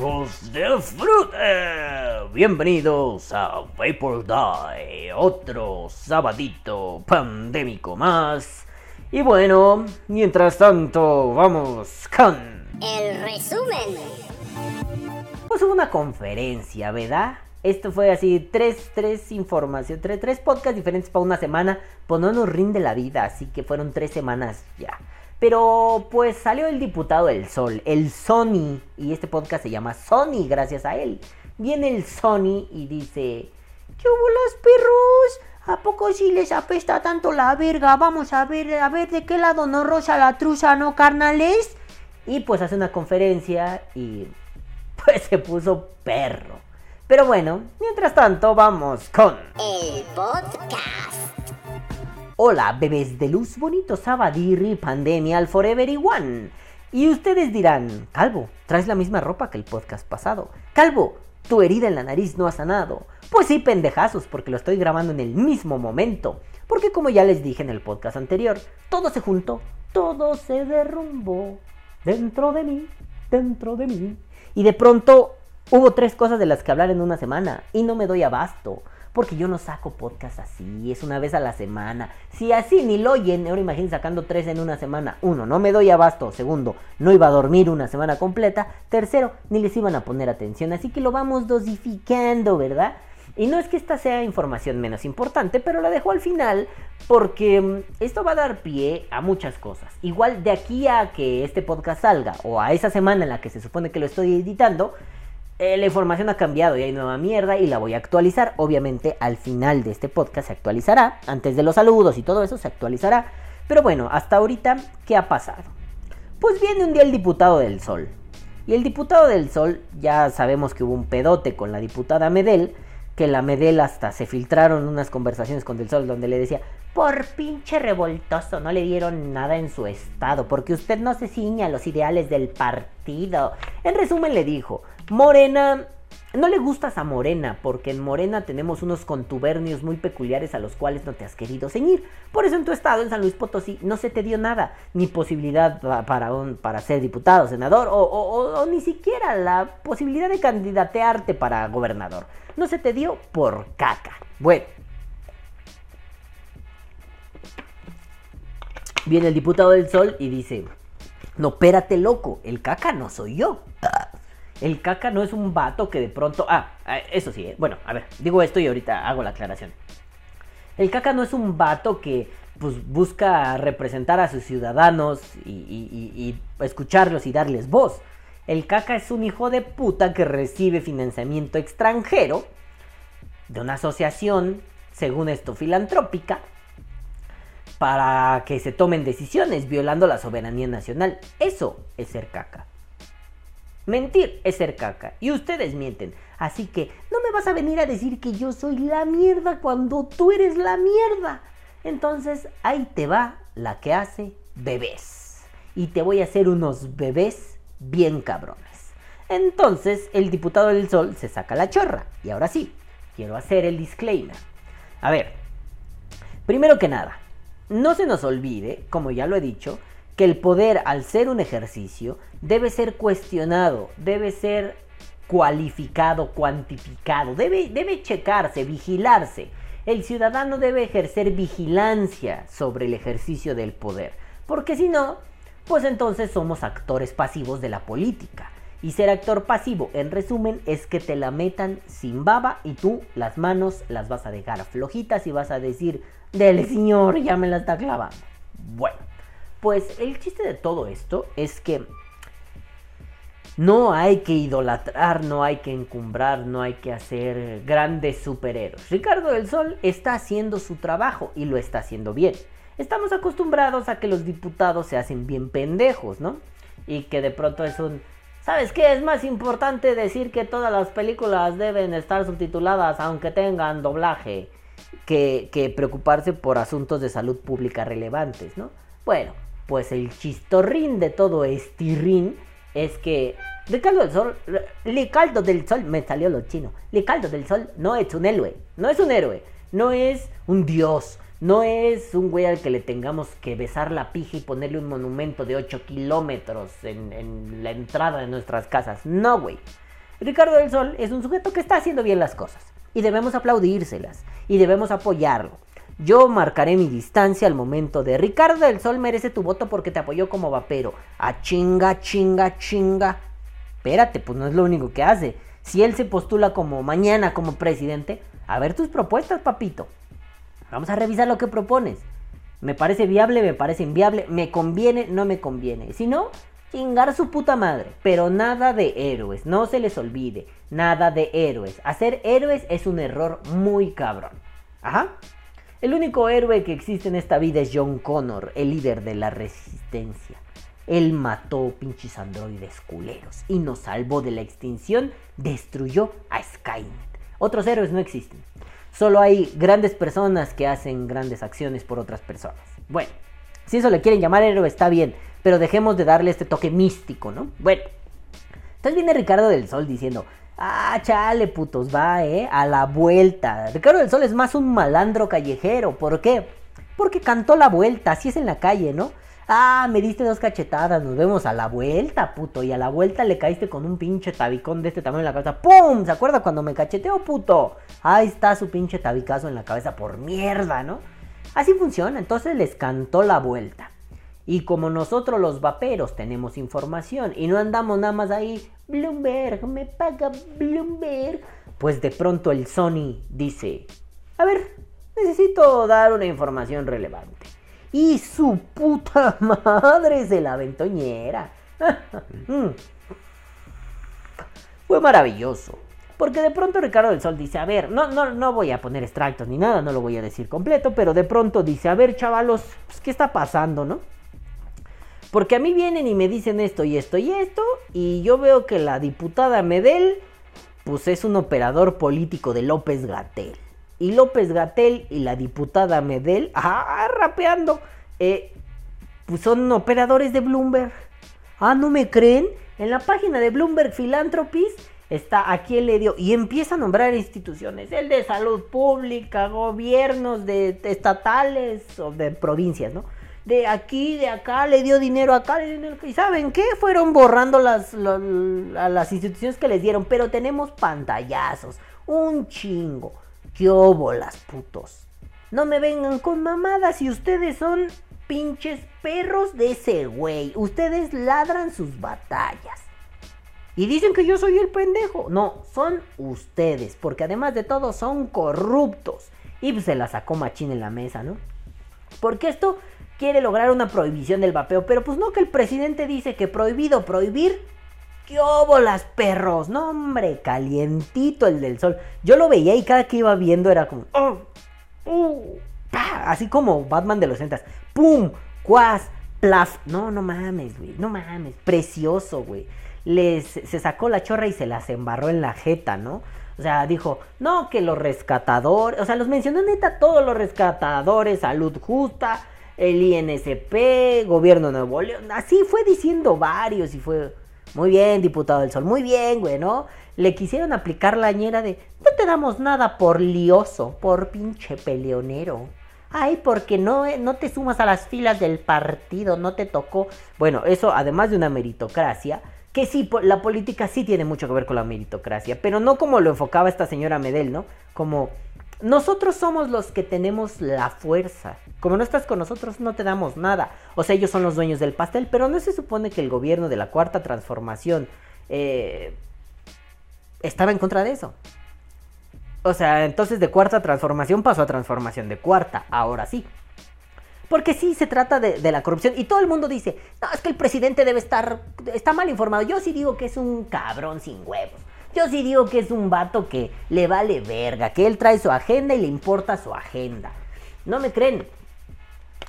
Hijos de fruta. Bienvenidos a Vapor Die, otro sabadito pandémico más. Y bueno, mientras tanto, vamos con El resumen. pues hubo una conferencia, ¿verdad? Esto fue así, tres, tres informaciones, tres, tres podcasts diferentes para una semana, pues no nos rinde la vida, así que fueron tres semanas ya. Pero pues salió el diputado del Sol, el Sony, y este podcast se llama Sony gracias a él. Viene el Sony y dice, ¿qué hubo los perros? ¿A poco sí les apesta tanto la verga? Vamos a ver, a ver de qué lado nos rosa la truza, ¿no, carnales? Y pues hace una conferencia y pues se puso perro. Pero bueno, mientras tanto vamos con... El podcast. Hola, bebés de luz, bonito sabadirri, pandemia al forever y one. Y ustedes dirán, Calvo, traes la misma ropa que el podcast pasado. Calvo, tu herida en la nariz no ha sanado. Pues sí, pendejazos, porque lo estoy grabando en el mismo momento. Porque como ya les dije en el podcast anterior, todo se juntó, todo se derrumbó. Dentro de mí, dentro de mí. Y de pronto hubo tres cosas de las que hablar en una semana. Y no me doy abasto. Porque yo no saco podcast así, es una vez a la semana. Si así ni lo oyen, ahora imaginen sacando tres en una semana. Uno, no me doy abasto. Segundo, no iba a dormir una semana completa. Tercero, ni les iban a poner atención. Así que lo vamos dosificando, ¿verdad? Y no es que esta sea información menos importante, pero la dejo al final porque mm, esto va a dar pie a muchas cosas. Igual de aquí a que este podcast salga o a esa semana en la que se supone que lo estoy editando, eh, la información ha cambiado y hay nueva mierda y la voy a actualizar. Obviamente al final de este podcast se actualizará. Antes de los saludos y todo eso se actualizará. Pero bueno, hasta ahorita, ¿qué ha pasado? Pues viene un día el diputado del Sol. Y el diputado del Sol, ya sabemos que hubo un pedote con la diputada Medel. Que la Medel hasta se filtraron unas conversaciones con Del Sol donde le decía, por pinche revoltoso, no le dieron nada en su estado, porque usted no se ciña a los ideales del partido. En resumen le dijo, Morena, no le gustas a Morena, porque en Morena tenemos unos contubernios muy peculiares a los cuales no te has querido ceñir. Por eso en tu estado, en San Luis Potosí, no se te dio nada, ni posibilidad pa- para, para ser diputado, senador, o, o- o- o ni siquiera la posibilidad de candidatearte para gobernador. No se te dio por caca. Bueno. Viene el diputado del Sol y dice, no, espérate loco, el caca no soy yo. El caca no es un vato que de pronto... Ah, ah, eso sí, eh, bueno, a ver, digo esto y ahorita hago la aclaración. El caca no es un vato que pues busca representar a sus ciudadanos y, y- escucharlos y darles voz. El caca es un hijo de puta que recibe financiamiento extranjero de una asociación, según esto, filantrópica, para que se tomen decisiones violando la soberanía nacional. Eso es ser caca. Mentir es ser caca. Y ustedes mienten. Así que no me vas a venir a decir que yo soy la mierda cuando tú eres la mierda. Entonces ahí te va la que hace bebés. Y te voy a hacer unos bebés bien cabrones. Entonces el diputado del Sol se saca la chorra. Y ahora sí, quiero hacer el disclaimer. A ver, primero que nada, no se nos olvide, como ya lo he dicho, que el poder al ser un ejercicio debe ser cuestionado, debe ser cualificado, cuantificado, debe, debe checarse, vigilarse. El ciudadano debe ejercer vigilancia sobre el ejercicio del poder, porque si no, pues entonces somos actores pasivos de la política. Y ser actor pasivo, en resumen, es que te la metan sin baba y tú las manos las vas a dejar flojitas y vas a decir, del señor, ya me la está clavando. Bueno, pues el chiste de todo esto es que no hay que idolatrar, no hay que encumbrar, no hay que hacer grandes superhéroes. Ricardo del Sol está haciendo su trabajo y lo está haciendo bien. Estamos acostumbrados a que los diputados se hacen bien pendejos, ¿no? Y que de pronto es un... ¿Sabes qué? Es más importante decir que todas las películas deben estar subtituladas aunque tengan doblaje que, que preocuparse por asuntos de salud pública relevantes, ¿no? Bueno, pues el chistorrín de todo estirrín es que Ricardo del Sol, Ricardo del Sol, me salió lo chino. Ricardo del Sol no es un héroe, no es un héroe, no es un dios, No es un güey al que le tengamos que besar la pija y ponerle un monumento de 8 kilómetros en, en la entrada de nuestras casas. No, güey. Ricardo del Sol es un sujeto que está haciendo bien las cosas. Y debemos aplaudírselas. Y debemos apoyarlo. Yo marcaré mi distancia al momento de Ricardo del Sol merece tu voto porque te apoyó como vapero. A chinga, chinga, chinga. Espérate, pues no es lo único que hace. Si él se postula como mañana como presidente, a ver tus propuestas, papito. Vamos a revisar lo que propones. Me parece viable, me parece inviable, me conviene, no me conviene. Si no, chingar su puta madre. Pero nada de héroes, no se les olvide. Nada de héroes. Hacer héroes es un error muy cabrón. Ajá. El único héroe que existe en esta vida es John Connor, el líder de la resistencia. Él mató pinches androides culeros y nos salvó de la extinción, destruyó a Skynet. Otros héroes no existen. Solo hay grandes personas que hacen grandes acciones por otras personas. Bueno, si eso le quieren llamar héroe está bien, pero dejemos de darle este toque místico, ¿no? Bueno, entonces viene Ricardo del Sol diciendo, ah, chale, putos, va, ¿eh? A la vuelta. Ricardo del Sol es más un malandro callejero. ¿Por qué? Porque cantó la vuelta, así es en la calle, ¿no? Ah, me diste dos cachetadas, nos vemos a la vuelta, puto. Y a la vuelta le caíste con un pinche tabicón de este tamaño en la cabeza. ¡Pum! ¿Se acuerda cuando me cacheteó, puto? Ahí está su pinche tabicazo en la cabeza por mierda, ¿no? Así funciona, entonces les cantó la vuelta. Y como nosotros los vaperos tenemos información y no andamos nada más ahí, Bloomberg, me paga Bloomberg, pues de pronto el Sony dice, a ver, necesito dar una información relevante. Y su puta madre se la ventoñera. Mm. Fue maravilloso. Porque de pronto Ricardo del Sol dice, a ver, no, no, no voy a poner extractos ni nada, no lo voy a decir completo, pero de pronto dice, a ver, chavalos, pues, ¿qué está pasando, no? Porque a mí vienen y me dicen esto y esto y esto, y yo veo que la diputada Medel, pues es un operador político de López Gatel. Y López Gatel y la diputada Medel, ah, rapeando, eh, pues son operadores de Bloomberg. Ah, ¿no me creen? En la página de Bloomberg Philanthropies está aquí el dio y empieza a nombrar instituciones, el de salud pública, gobiernos de, estatales o de provincias, ¿no? De aquí, de acá, le dio dinero acá. ¿Y saben qué? Fueron borrando las, las instituciones que les dieron, pero tenemos pantallazos, un chingo. ¿Qué óbolas, putos? No me vengan con mamadas y ustedes son pinches perros de ese güey. Ustedes ladran sus batallas. Y dicen que yo soy el pendejo. No, son ustedes. Porque además de todo son corruptos. Y pues se la sacó machín en la mesa, ¿no? Porque esto quiere lograr una prohibición del vapeo. Pero pues no que el presidente dice que prohibido prohibir ¿Qué las perros? No, hombre, calientito el del sol. Yo lo veía y cada que iba viendo era como. Oh, uh, así como Batman de los centas. ¡Pum! ¡Cuas! ¡Plaf! No, no mames, güey. No mames. Precioso, güey. Les, se sacó la chorra y se las embarró en la jeta, ¿no? O sea, dijo, no, que los rescatadores, o sea, los mencionó neta todos los rescatadores, salud justa, el INSP, gobierno de Nuevo León, así fue diciendo varios y fue, muy bien, diputado del Sol, muy bien, güey, ¿no? Le quisieron aplicar la ñera de, no te damos nada por lioso, por pinche peleonero. Ay, porque no, eh, no te sumas a las filas del partido, no te tocó. Bueno, eso además de una meritocracia, que sí, la política sí tiene mucho que ver con la meritocracia, pero no como lo enfocaba esta señora Medel, ¿no? Como nosotros somos los que tenemos la fuerza. Como no estás con nosotros, no te damos nada. O sea, ellos son los dueños del pastel, pero no se supone que el gobierno de la cuarta transformación eh, estaba en contra de eso. O sea, entonces de cuarta transformación pasó a transformación de cuarta, ahora sí. Porque sí se trata de, la corrupción. Y todo el mundo dice, no, es que el presidente debe estar, está mal informado. Yo sí digo que es un cabrón sin huevos. Yo sí digo que es un vato que le vale verga, que él trae su agenda y le importa su agenda. ¿No me creen?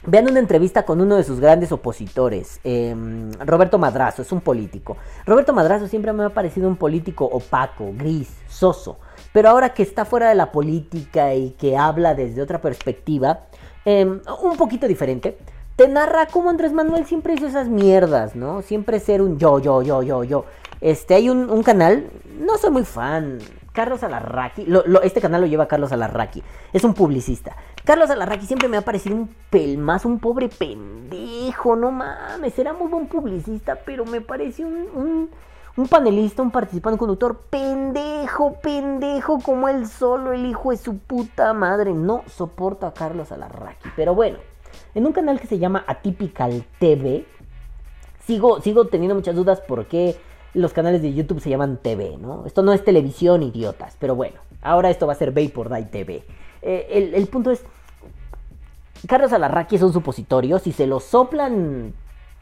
Vean una entrevista con uno de sus grandes opositores, em, Roberto Madrazo, es un político. Roberto Madrazo siempre me ha parecido un político opaco, gris, soso. Pero ahora que está fuera de la política y que habla desde otra perspectiva, em, un poquito diferente, te narra cómo Andrés Manuel siempre hizo esas mierdas, ¿no? Siempre ser un yo, yo, yo, yo, yo. Este, hay un, canal, no soy muy fan, Carlos Alarraqui, este canal lo lleva Carlos Alarraqui, es un publicista. Carlos Alarraqui siempre me ha parecido un pelmazo, un pobre pendejo, no mames, era muy buen publicista, pero me pareció un, un, un panelista, un participante, un conductor pendejo, pendejo como él solo, el hijo de su puta madre. No soporto a Carlos Alarraqui, pero bueno, en un canal que se llama Atypical TV, sigo, sigo teniendo muchas dudas por qué los canales de YouTube se llaman TV, ¿no? Esto no es televisión, idiotas, pero bueno, ahora esto va a ser Vapor Day TV. Eh, el, el, punto es, Carlos Alarraqui es un supositorio, si se lo soplan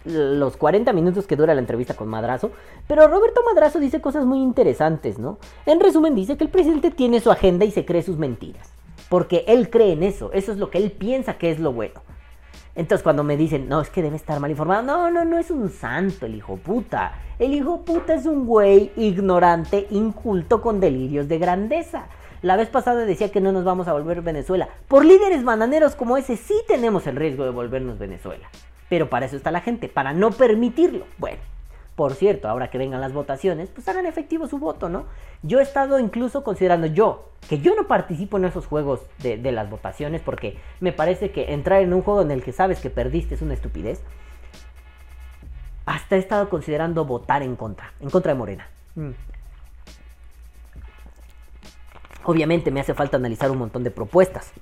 los 40 minutos que dura la entrevista con Madrazo, pero Roberto Madrazo dice cosas muy interesantes, ¿no? En resumen dice que el presidente tiene su agenda y se cree sus mentiras, porque él cree en eso, eso es lo que él piensa que es lo bueno. Entonces cuando me dicen, no, es que debe estar mal informado, no, no, no es un santo el hijo puta. El hijo puta es un güey ignorante, inculto, con delirios de grandeza. La vez pasada decía que no nos vamos a volver Venezuela. Por líderes bananeros como ese sí tenemos el riesgo de volvernos Venezuela. Pero para eso está la gente, para no permitirlo. Bueno, por cierto, ahora que vengan las votaciones, pues hagan efectivo su voto, ¿no? Yo he estado incluso considerando yo, que yo no participo en esos juegos de, de, las votaciones porque me parece que entrar en un juego en el que sabes que perdiste es una estupidez. Hasta he estado considerando votar en contra, en contra de Morena. Mm. Obviamente me hace falta analizar un montón de propuestas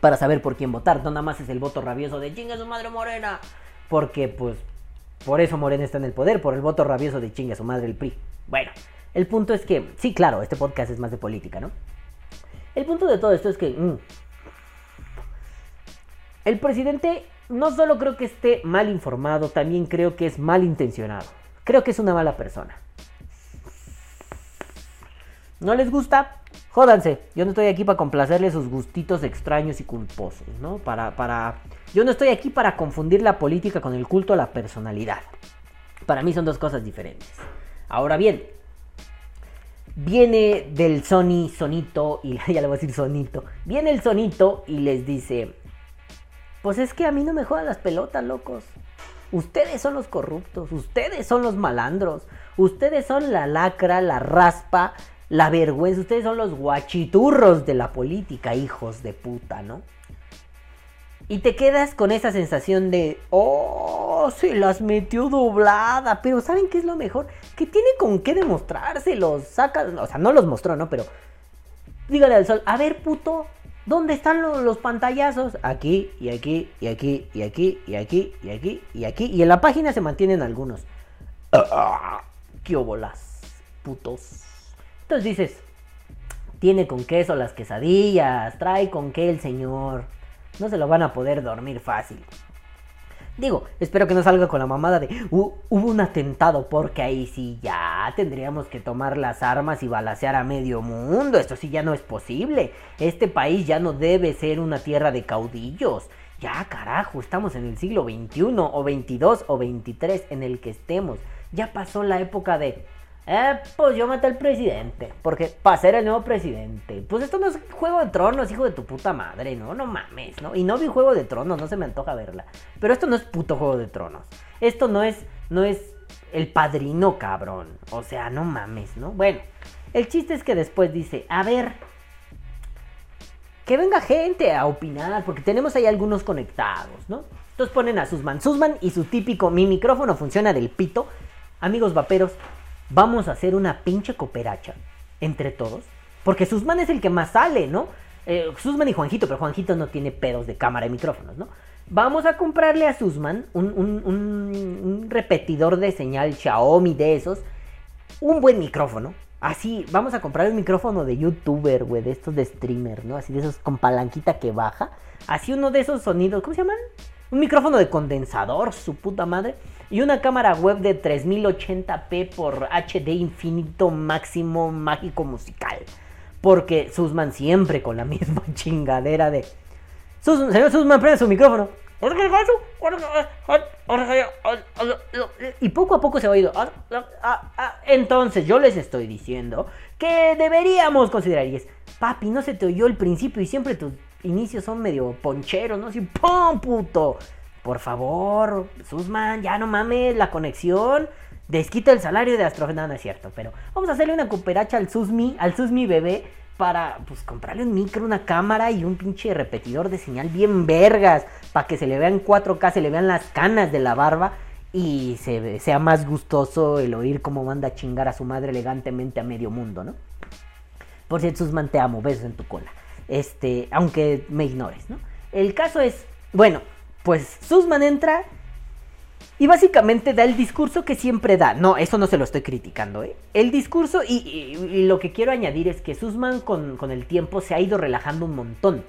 para saber por quién votar. No nada más es el voto rabioso de chinga su madre Morena. Porque pues por eso Morena está en el poder, por el voto rabioso de chinga su madre el PRI. Bueno, el punto es que, sí, claro, este podcast es más de política, ¿no? El punto de todo esto es que mmm, el presidente no solo creo que esté mal informado, también creo que es mal intencionado. Creo que es una mala persona. ¿No les gusta? Jódanse. Yo no estoy aquí para complacerle sus gustitos extraños y culposos, ¿no? Para, para... Yo no estoy aquí para confundir la política con el culto a la personalidad. Para mí son dos cosas diferentes. Ahora bien, viene del Sony Sonito, y ya le voy a decir Sonito, viene el Sonito y les dice, pues es que a mí no me jodan las pelotas, locos. Ustedes son los corruptos, ustedes son los malandros, ustedes son la lacra, la raspa, la vergüenza. Ustedes son los guachiturros de la política, hijos de puta, ¿no? Y te quedas con esa sensación de, oh, se las metió doblada. Pero ¿saben qué es lo mejor? Que tiene con qué demostrárselos. Saca, o sea, no los mostró, ¿no? Pero dígale al sol, a ver, puto, ¿dónde están los, pantallazos? Aquí, y aquí, y aquí, y aquí, y aquí, y aquí, y aquí. Y en la página se mantienen algunos. ¡Qué bolas, putos! Entonces dices, tiene con queso las quesadillas, trae con qué el señor. No se lo van a poder dormir fácil. Digo, espero que no salga con la mamada de hubo un atentado porque ahí sí ya tendríamos que tomar las armas y balasear a medio mundo. Esto sí ya no es posible. Este país ya no debe ser una tierra de caudillos. Ya carajo, estamos en el siglo XXI o XXII o XXIII en el que estemos. Ya pasó la época de eh, pues yo maté al presidente. Porque para ser el nuevo presidente. Pues esto no es Juego de Tronos, hijo de tu puta madre, ¿no? No mames, ¿no? Y no vi Juego de Tronos, no se me antoja verla. Pero esto no es puto Juego de Tronos. Esto no es, no es el padrino, cabrón. O sea, no mames, ¿no? Bueno, el chiste es que después dice, a ver. Que venga gente a opinar, porque tenemos ahí algunos conectados, ¿no? Entonces ponen a Susman. Susman y su típico, mi micrófono funciona del pito. Amigos vaperos, vamos a hacer una pinche cooperacha entre todos. Porque Susman es el que más sale, ¿no? Eh, Susman y Juanjito, pero Juanjito no tiene pedos de cámara y micrófonos, ¿no? Vamos a comprarle a Susman un, repetidor de señal Xiaomi de esos. Un buen micrófono. Así, vamos a comprar el micrófono de youtuber, güey, de estos de streamer, ¿no? Así de esos con palanquita que baja. Así uno de esos sonidos, ¿cómo se llaman? Un micrófono de condensador, su puta madre. Y una cámara web de 3080p por HD infinito máximo mágico musical. Porque Susman siempre con la misma chingadera de... Sus, señor Susman, prende su micrófono. Y poco a poco se ha oído. Entonces yo les estoy diciendo que deberíamos considerar. Y es, papi, no se te oyó el principio y siempre tus inicios son medio poncheros, ¿no? Así, ¡pum, puto! Por favor, Susman, ya no mames, la conexión. Desquita el salario de Astrofan. No, no es cierto, pero vamos a hacerle una cooperacha al Susmi, al Susmi bebé, para pues comprarle un micro, una cámara y un pinche repetidor de señal bien vergas, para que se le vean 4K, se le vean las canas de la barba y se, sea más gustoso el oír cómo manda a chingar a su madre elegantemente a medio mundo, ¿no? Por cierto, Susman, te amo, besos en tu cola. Este, aunque me ignores, ¿no? El caso es, bueno, pues Susman entra y básicamente da el discurso que siempre da. No, eso no se lo estoy criticando, ¿eh? El discurso, y, lo que quiero añadir es que Susman con, con, el tiempo se ha ido relajando un montón.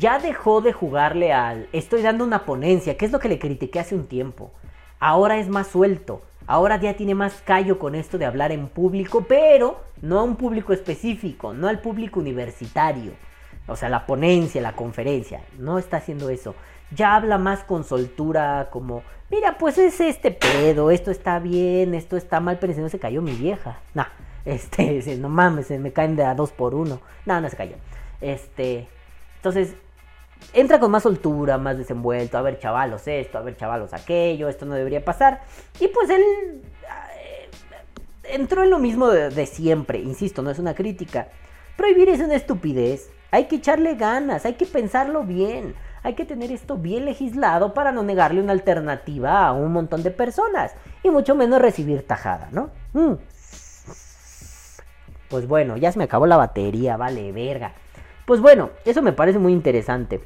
Ya dejó de jugarle al estoy dando una ponencia, que es lo que le critiqué hace un tiempo. Ahora es más suelto. Ahora ya tiene más callo con esto de hablar en público, pero no a un público específico, no al público universitario. O sea, la ponencia, la conferencia. No está haciendo eso. Ya habla más con soltura, como, mira, pues es este pedo, esto está bien, esto está mal, pero si no se cayó mi vieja. Nah, este, no mames, se me caen de a dos por uno. No, no se cayó. Este, entonces, entra con más soltura, más desenvuelto, a ver chavalos esto, a ver chavalos aquello, esto no debería pasar. Y pues él eh, entró en lo mismo de, siempre, insisto, no es una crítica. Prohibir es una estupidez, hay que echarle ganas, hay que pensarlo bien, hay que tener esto bien legislado para no negarle una alternativa a un montón de personas y mucho menos recibir tajada, ¿no? Mm. Pues bueno, ya se me acabó la batería, vale, verga. Pues bueno, eso me parece muy interesante.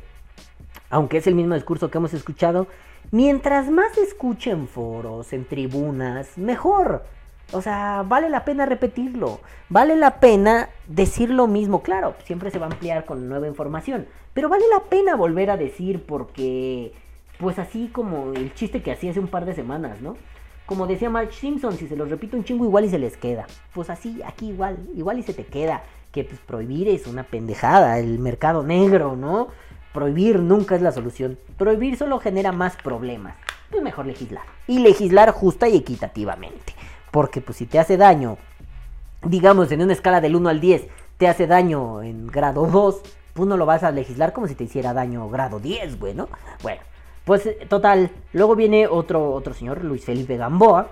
Aunque es el mismo discurso que hemos escuchado, mientras más escuchen foros, en tribunas, mejor. O sea, vale la pena repetirlo. Vale la pena decir lo mismo. Claro, siempre se va a ampliar con nueva información. Pero vale la pena volver a decir porque, pues así como el chiste que hacía hace un par de semanas, ¿no? Como decía Marge Simpson, si se los repito un chingo igual y se les queda. Pues así, aquí igual, igual y se te queda que pues, prohibir es una pendejada, el mercado negro, ¿no? Prohibir nunca es la solución. Prohibir solo genera más problemas. Pues mejor legislar. Y legislar justa y equitativamente. Porque pues si te hace daño, digamos en una escala del 1 al 10, te hace daño en grado 2, pues no lo vas a legislar como si te hiciera daño grado 10, güey, ¿no? Bueno, pues total, luego viene otro, otro señor, Luis Felipe Gamboa,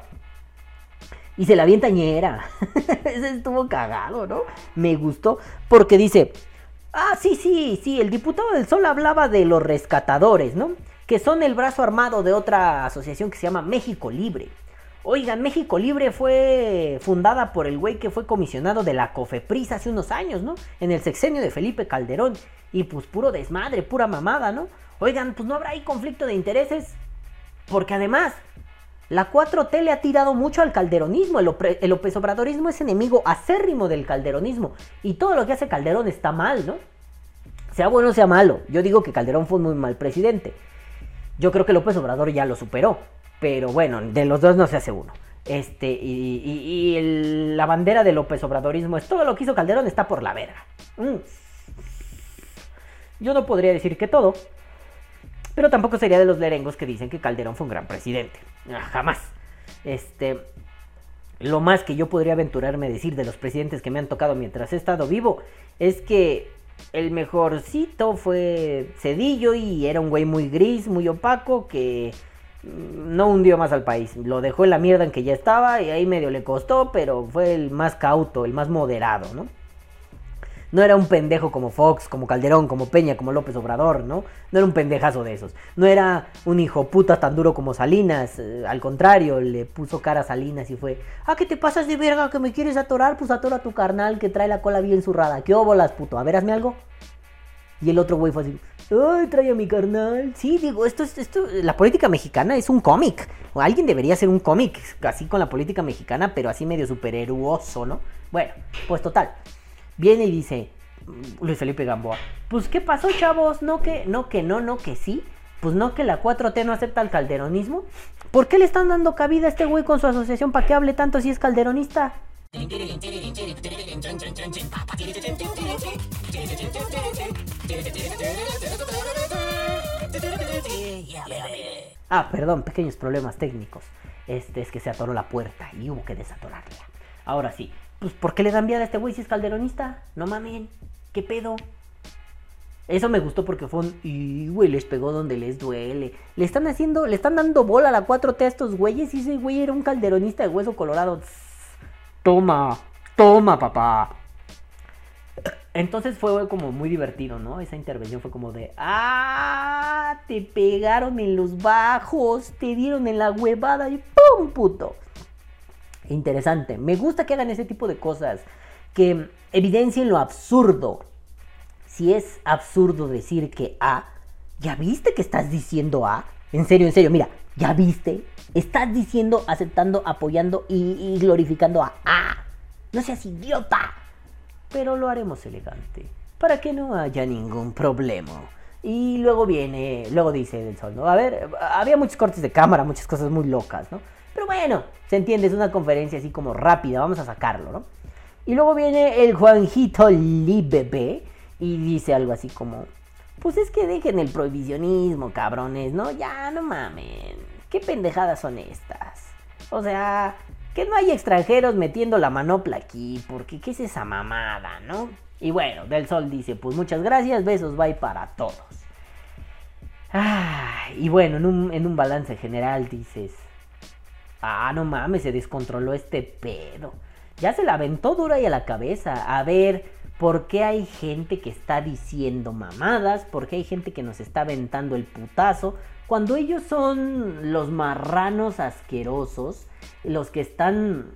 y se la avienta Ese estuvo cagado, ¿no? Me gustó porque dice, ah, sí, sí, sí, el diputado del Sol hablaba de los rescatadores, ¿no? Que son el brazo armado de otra asociación que se llama México Libre. Oigan, México Libre fue fundada por el güey que fue comisionado de la COFEPRIS hace unos años, ¿no? En el sexenio de Felipe Calderón. Y pues puro desmadre, pura mamada, ¿no? Oigan, pues no habrá ahí conflicto de intereses. Porque además, la 4T le ha tirado mucho al calderonismo. El, López Obradorismo es enemigo acérrimo del calderonismo. Y todo lo que hace Calderón está mal, ¿no? Sea bueno o sea malo. Yo digo que Calderón fue un muy mal presidente. Yo creo que López Obrador ya lo superó. Pero bueno, de los dos no se hace uno. Este, y, la bandera del López Obradorismo es todo lo que hizo Calderón está por la verga. Mm. Yo no podría decir que todo, pero tampoco sería de los lerengos que dicen que Calderón fue un gran presidente. Ah, jamás. Este, lo más que yo podría aventurarme a decir de los presidentes que me han tocado mientras he estado vivo es que el mejorcito fue Cedillo y era un güey muy gris, muy opaco que no hundió más al país. Lo dejó en la mierda en que ya estaba y ahí medio le costó, pero fue el más cauto, el más moderado, ¿no? No era un pendejo como Fox, como Calderón, como Peña, como López Obrador, ¿no? No era un pendejazo de esos. No era un hijo puta tan duro como Salinas. Eh, al contrario, le puso cara a Salinas y fue, ah, ¿qué te pasas de verga que me quieres atorar? Pues atora a tu carnal que trae la cola bien zurrada. ¿Qué óbolas, puto? A ver, hazme algo. Y el otro güey fue así, ay, trae a mi carnal. Sí, digo, esto es, esto, la política mexicana es un cómic. Alguien debería hacer un cómic así con la política mexicana, pero así medio superheruoso, ¿no? Bueno, pues total viene y dice mm, Luis Felipe Gamboa, pues ¿qué pasó chavos? No que, no que no, no que sí. Pues no que la 4T no acepta el calderonismo. ¿Por qué le están dando cabida a este güey con su asociación para que hable tanto si es calderonista? Ah, perdón, pequeños problemas técnicos. Este es que se atoró la puerta y hubo que desatorarla. Ahora sí, pues, ¿por qué le dan viada a este güey si es calderonista? No mamen, ¿qué pedo? Eso me gustó porque fue un. Y, güey, les pegó donde les duele. Le están haciendo. Le están dando bola a la 4T a estos güeyes. Y ese güey era un calderonista de hueso colorado. Toma, toma, papá. Entonces fue como muy divertido, ¿no? Esa intervención fue como de, ah, te pegaron en los bajos, te dieron en la huevada y ¡pum, puto! Interesante, me gusta que hagan ese tipo de cosas, que evidencien lo absurdo. Si es absurdo decir que A, ¿ya viste que estás diciendo A? En serio, en serio, mira, ¿ya viste? Estás diciendo, aceptando, apoyando y, glorificando a A. No seas idiota pero lo haremos elegante, para que no haya ningún problema. Y luego viene, luego dice Del Sol, ¿no? A ver, había muchos cortes de cámara, muchas cosas muy locas, ¿no? Pero bueno, se entiende, es una conferencia así como rápida, vamos a sacarlo, ¿no? Y luego viene el Juanjito Libebe y dice algo así como, pues es que dejen el prohibicionismo, cabrones, ¿no? Ya, no mamen, qué pendejadas son estas. O sea, que no hay extranjeros metiendo la manopla aquí, porque ¿qué es esa mamada, no? Y bueno, Del Sol dice, pues muchas gracias, besos, bye para todos. Ah, y bueno, en un, en un balance general dices, ah, no mames, se descontroló este pedo. Ya se la aventó dura y a la cabeza. A ver, ¿por qué hay gente que está diciendo mamadas? ¿Por qué hay gente que nos está aventando el putazo? Cuando ellos son los marranos asquerosos los que están,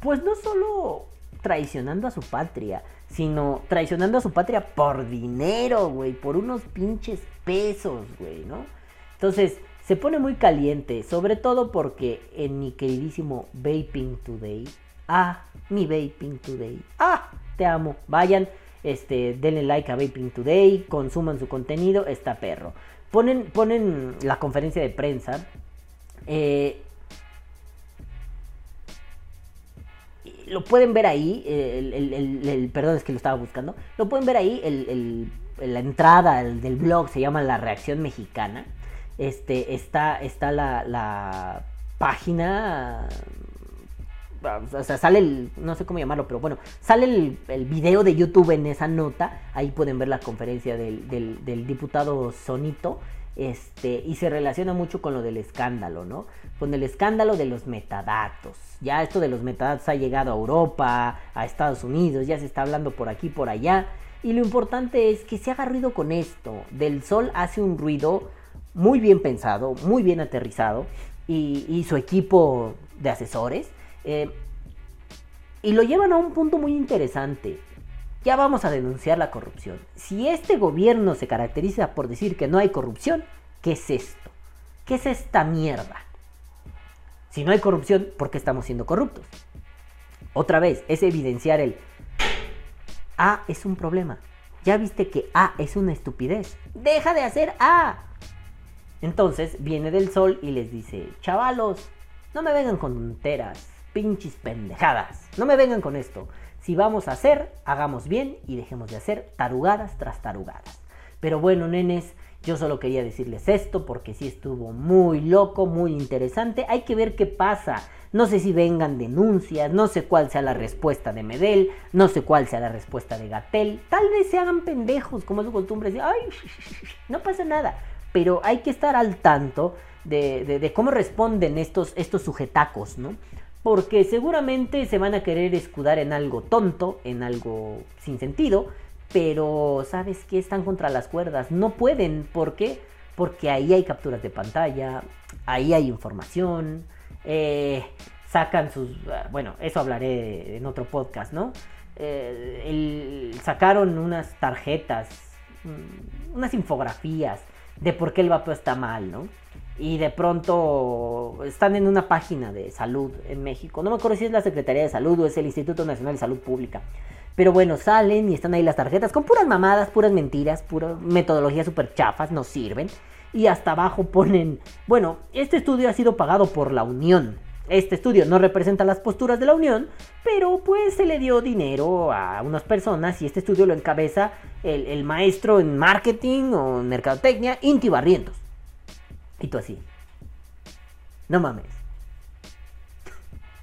pues no solo traicionando a su patria, sino traicionando a su patria por dinero, güey, por unos pinches pesos, güey, ¿no? Entonces, se pone muy caliente, sobre todo porque en mi queridísimo Vaping Today, ah, mi Vaping Today, ah, te amo, vayan, este, denle like a Vaping Today, consuman su contenido, está perro. Ponen, ponen la conferencia de prensa, eh, lo pueden ver ahí, el, perdón es que lo estaba buscando, lo pueden ver ahí, la entrada del blog se llama La Reacción Mexicana, este, está, está la página, o sea, sale el, no sé cómo llamarlo, pero bueno, sale el, el, video de YouTube en esa nota, ahí pueden ver la conferencia del, del, diputado Sonito, este, y se relaciona mucho con lo del escándalo, ¿no? Con el escándalo de los metadatos. Ya esto de los metadatos ha llegado a Europa, a Estados Unidos, ya se está hablando por aquí, por allá. Y lo importante es que se haga ruido con esto. Del Sol hace un ruido muy bien pensado, muy bien aterrizado, y, su equipo de asesores. Eh, y lo llevan a un punto muy interesante ya vamos a denunciar la corrupción. Si este gobierno se caracteriza por decir que no hay corrupción, ¿qué es esto? ¿Qué es esta mierda? Si no hay corrupción, ¿por qué estamos siendo corruptos? Otra vez, es evidenciar el A es un problema. Ya viste que A es una estupidez. Deja de hacer A. Entonces viene del sol y les dice, chavalos, no me vengan con tonteras, pinches pendejadas. No me vengan con esto. Si vamos a hacer, hagamos bien y dejemos de hacer tarugadas tras tarugadas. Pero bueno, nenes, yo solo quería decirles esto porque sí estuvo muy loco, muy interesante. Hay que ver qué pasa. No sé si vengan denuncias, no sé cuál sea la respuesta de Medel, no sé cuál sea la respuesta de Gatel. Tal vez se hagan pendejos, como es su costumbre, decir, ay, no pasa nada. Pero hay que estar al tanto de, cómo responden estos, estos sujetacos, ¿no? Porque seguramente se van a querer escudar en algo tonto, en algo sin sentido, pero ¿sabes qué? Están contra las cuerdas, no pueden, ¿por qué? Porque ahí hay capturas de pantalla, ahí hay información, eh, sacan sus... Bueno, eso hablaré en otro podcast, ¿no? Eh, sacaron unas tarjetas, mm, unas infografías de por qué el vapeo está mal, ¿no? Y de pronto están en una página de salud en México. No me acuerdo si es la Secretaría de Salud o es el Instituto Nacional de Salud Pública. Pero bueno, salen y están ahí las tarjetas con puras mamadas, puras mentiras, puras metodologías súper chafas, no sirven. Y hasta abajo ponen, bueno, este estudio ha sido pagado por la Unión. Este estudio no representa las posturas de la Unión, pero pues se le dio dinero a unas personas y este estudio lo encabeza el, el maestro en marketing o en mercadotecnia, Inti Barrientos. Y tú así. No mames.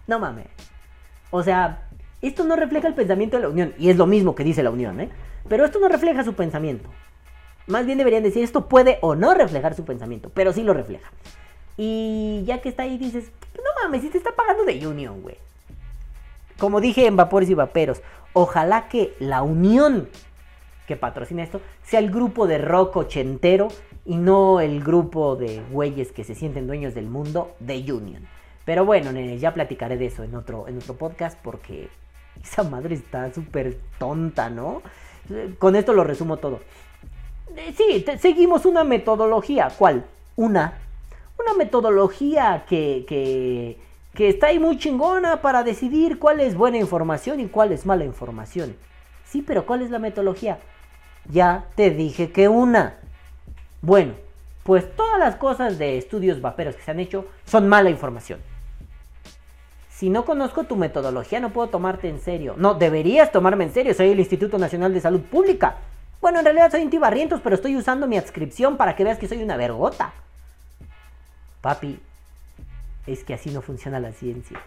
No mames. O sea, esto no refleja el pensamiento de la Unión. Y es lo mismo que dice la Unión, ¿eh? Pero esto no refleja su pensamiento. Más bien deberían decir, esto puede o no reflejar su pensamiento, pero sí lo refleja. Y ya que está ahí dices, no mames, si te está pagando de Union, güey. Como dije en Vapores y Vaperos, Ojalá que la unión que patrocina esto sea el grupo de rock ochentero y no el grupo de güeyes que se sienten dueños del mundo de Union. Pero bueno, nenes, ya platicaré de eso en otro, en otro podcast porque esa madre está súper tonta, ¿no? Con esto lo resumo todo. Eh, sí, seguimos una metodología. ¿Cuál? Una. Una metodología que, que, que está ahí muy chingona para decidir cuál es buena información y cuál es mala información. Sí, pero ¿cuál es la metodología? Ya te dije que una. Bueno, pues todas las cosas de estudios vaperos que se han hecho son mala información. Si no conozco tu metodología, no puedo tomarte en serio. No, deberías tomarme en serio. Soy el Instituto Nacional de Salud Pública. Bueno, en realidad soy antibarrientos, pero estoy usando mi adscripción para que veas que soy una vergota. Papi, es que así no funciona la ciencia.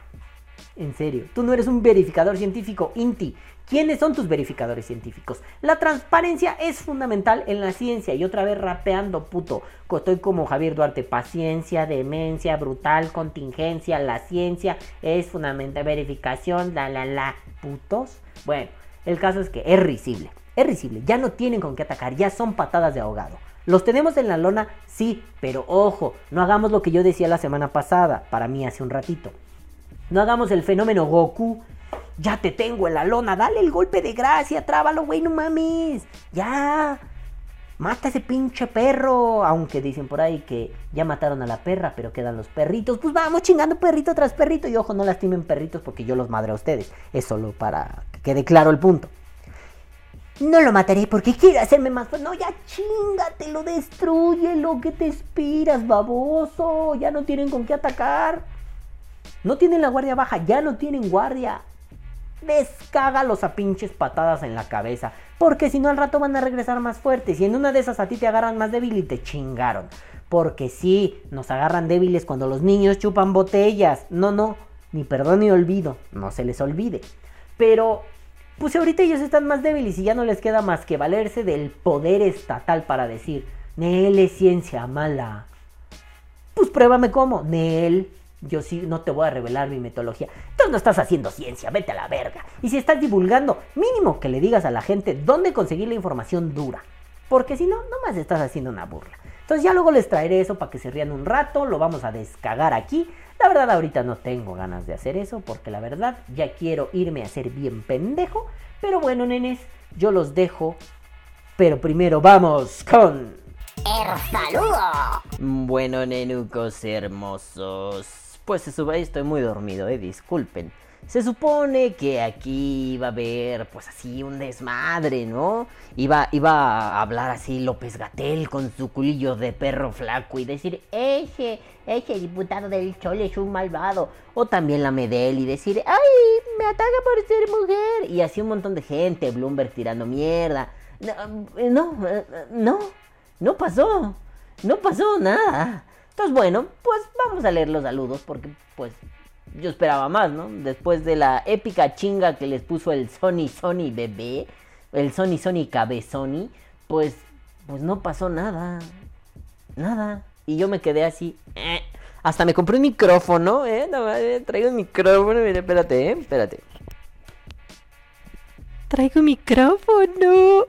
En serio, tú no eres un verificador científico, Inti. ¿Quiénes son tus verificadores científicos? La transparencia es fundamental en la ciencia. Y otra vez rapeando, puto. Estoy como Javier Duarte. Paciencia, demencia, brutal, contingencia. La ciencia es fundamental. Verificación, la, la, la. Putos. Bueno, el caso es que es risible. Es risible. Ya no tienen con qué atacar. Ya son patadas de ahogado. ¿Los tenemos en la lona? Sí, pero ojo, no hagamos lo que yo decía la semana pasada, para mí hace un ratito. No hagamos el fenómeno Goku. Ya te tengo en la lona, dale el golpe de gracia, trábalo, güey, no mames. Ya. Mata a ese pinche perro. Aunque dicen por ahí que ya mataron a la perra, pero quedan los perritos. Pues vamos chingando perrito tras perrito. Y ojo, no lastimen perritos porque yo los madre a ustedes. Es solo para que quede claro el punto. No lo mataré porque quiero hacerme más fuerte. No, ya chingatelo, lo que te inspiras, baboso. Ya no tienen con qué atacar. No tienen la guardia baja, ya no tienen guardia. Descágalos a pinches patadas en la cabeza. Porque si no al rato van a regresar más fuertes. Y en una de esas a ti te agarran más débil y te chingaron. Porque sí, nos agarran débiles cuando los niños chupan botellas. No, no, ni perdón ni olvido. No se les olvide. Pero pues ahorita ellos están más débiles y ya no les queda más que valerse del poder estatal para decir, Nel es ciencia mala. Pues pruébame cómo, Nel. Yo sí no te voy a revelar mi metodología. Tú no estás haciendo ciencia, vete a la verga. Y si estás divulgando, mínimo que le digas a la gente dónde conseguir la información dura. Porque si no, nomás estás haciendo una burla. Entonces ya luego les traeré eso para que se rían un rato, lo vamos a descagar aquí. La verdad ahorita no tengo ganas de hacer eso porque la verdad ya quiero irme a ser bien pendejo. Pero bueno, nenes, yo los dejo. Pero primero vamos con... El saludo. Bueno, nenucos hermosos. Pues se sube, estoy muy dormido, eh, disculpen. Se supone que aquí iba a haber, pues así, un desmadre, ¿no? Iba, iba a hablar así López Gatel con su culillo de perro flaco y decir, ese, ese diputado del Chole es un malvado. O también la Medel y decir, ay, me ataca por ser mujer. Y así un montón de gente, Bloomberg tirando mierda. No, no, no, no pasó. No pasó nada. Entonces, bueno, pues vamos a leer los saludos porque, pues, yo esperaba más, ¿no? Después de la épica chinga que les puso el Sony Sony bebé, el Sony Sony cabezoni, pues, pues no pasó nada. Nada. Y yo me quedé así. Eh. Hasta me compré un micrófono, ¿eh? No, traigo un micrófono. Mira, espérate, ¿eh? Espérate. Traigo un micrófono.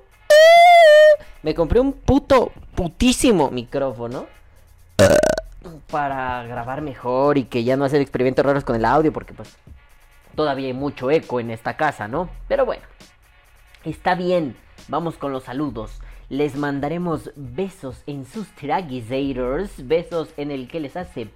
Me compré un puto, putísimo micrófono para grabar mejor y que ya no hacer experimentos raros con el audio porque pues todavía hay mucho eco en esta casa, ¿no? Pero bueno, está bien, vamos con los saludos. Les mandaremos besos en sus traguizators, besos en el que les hace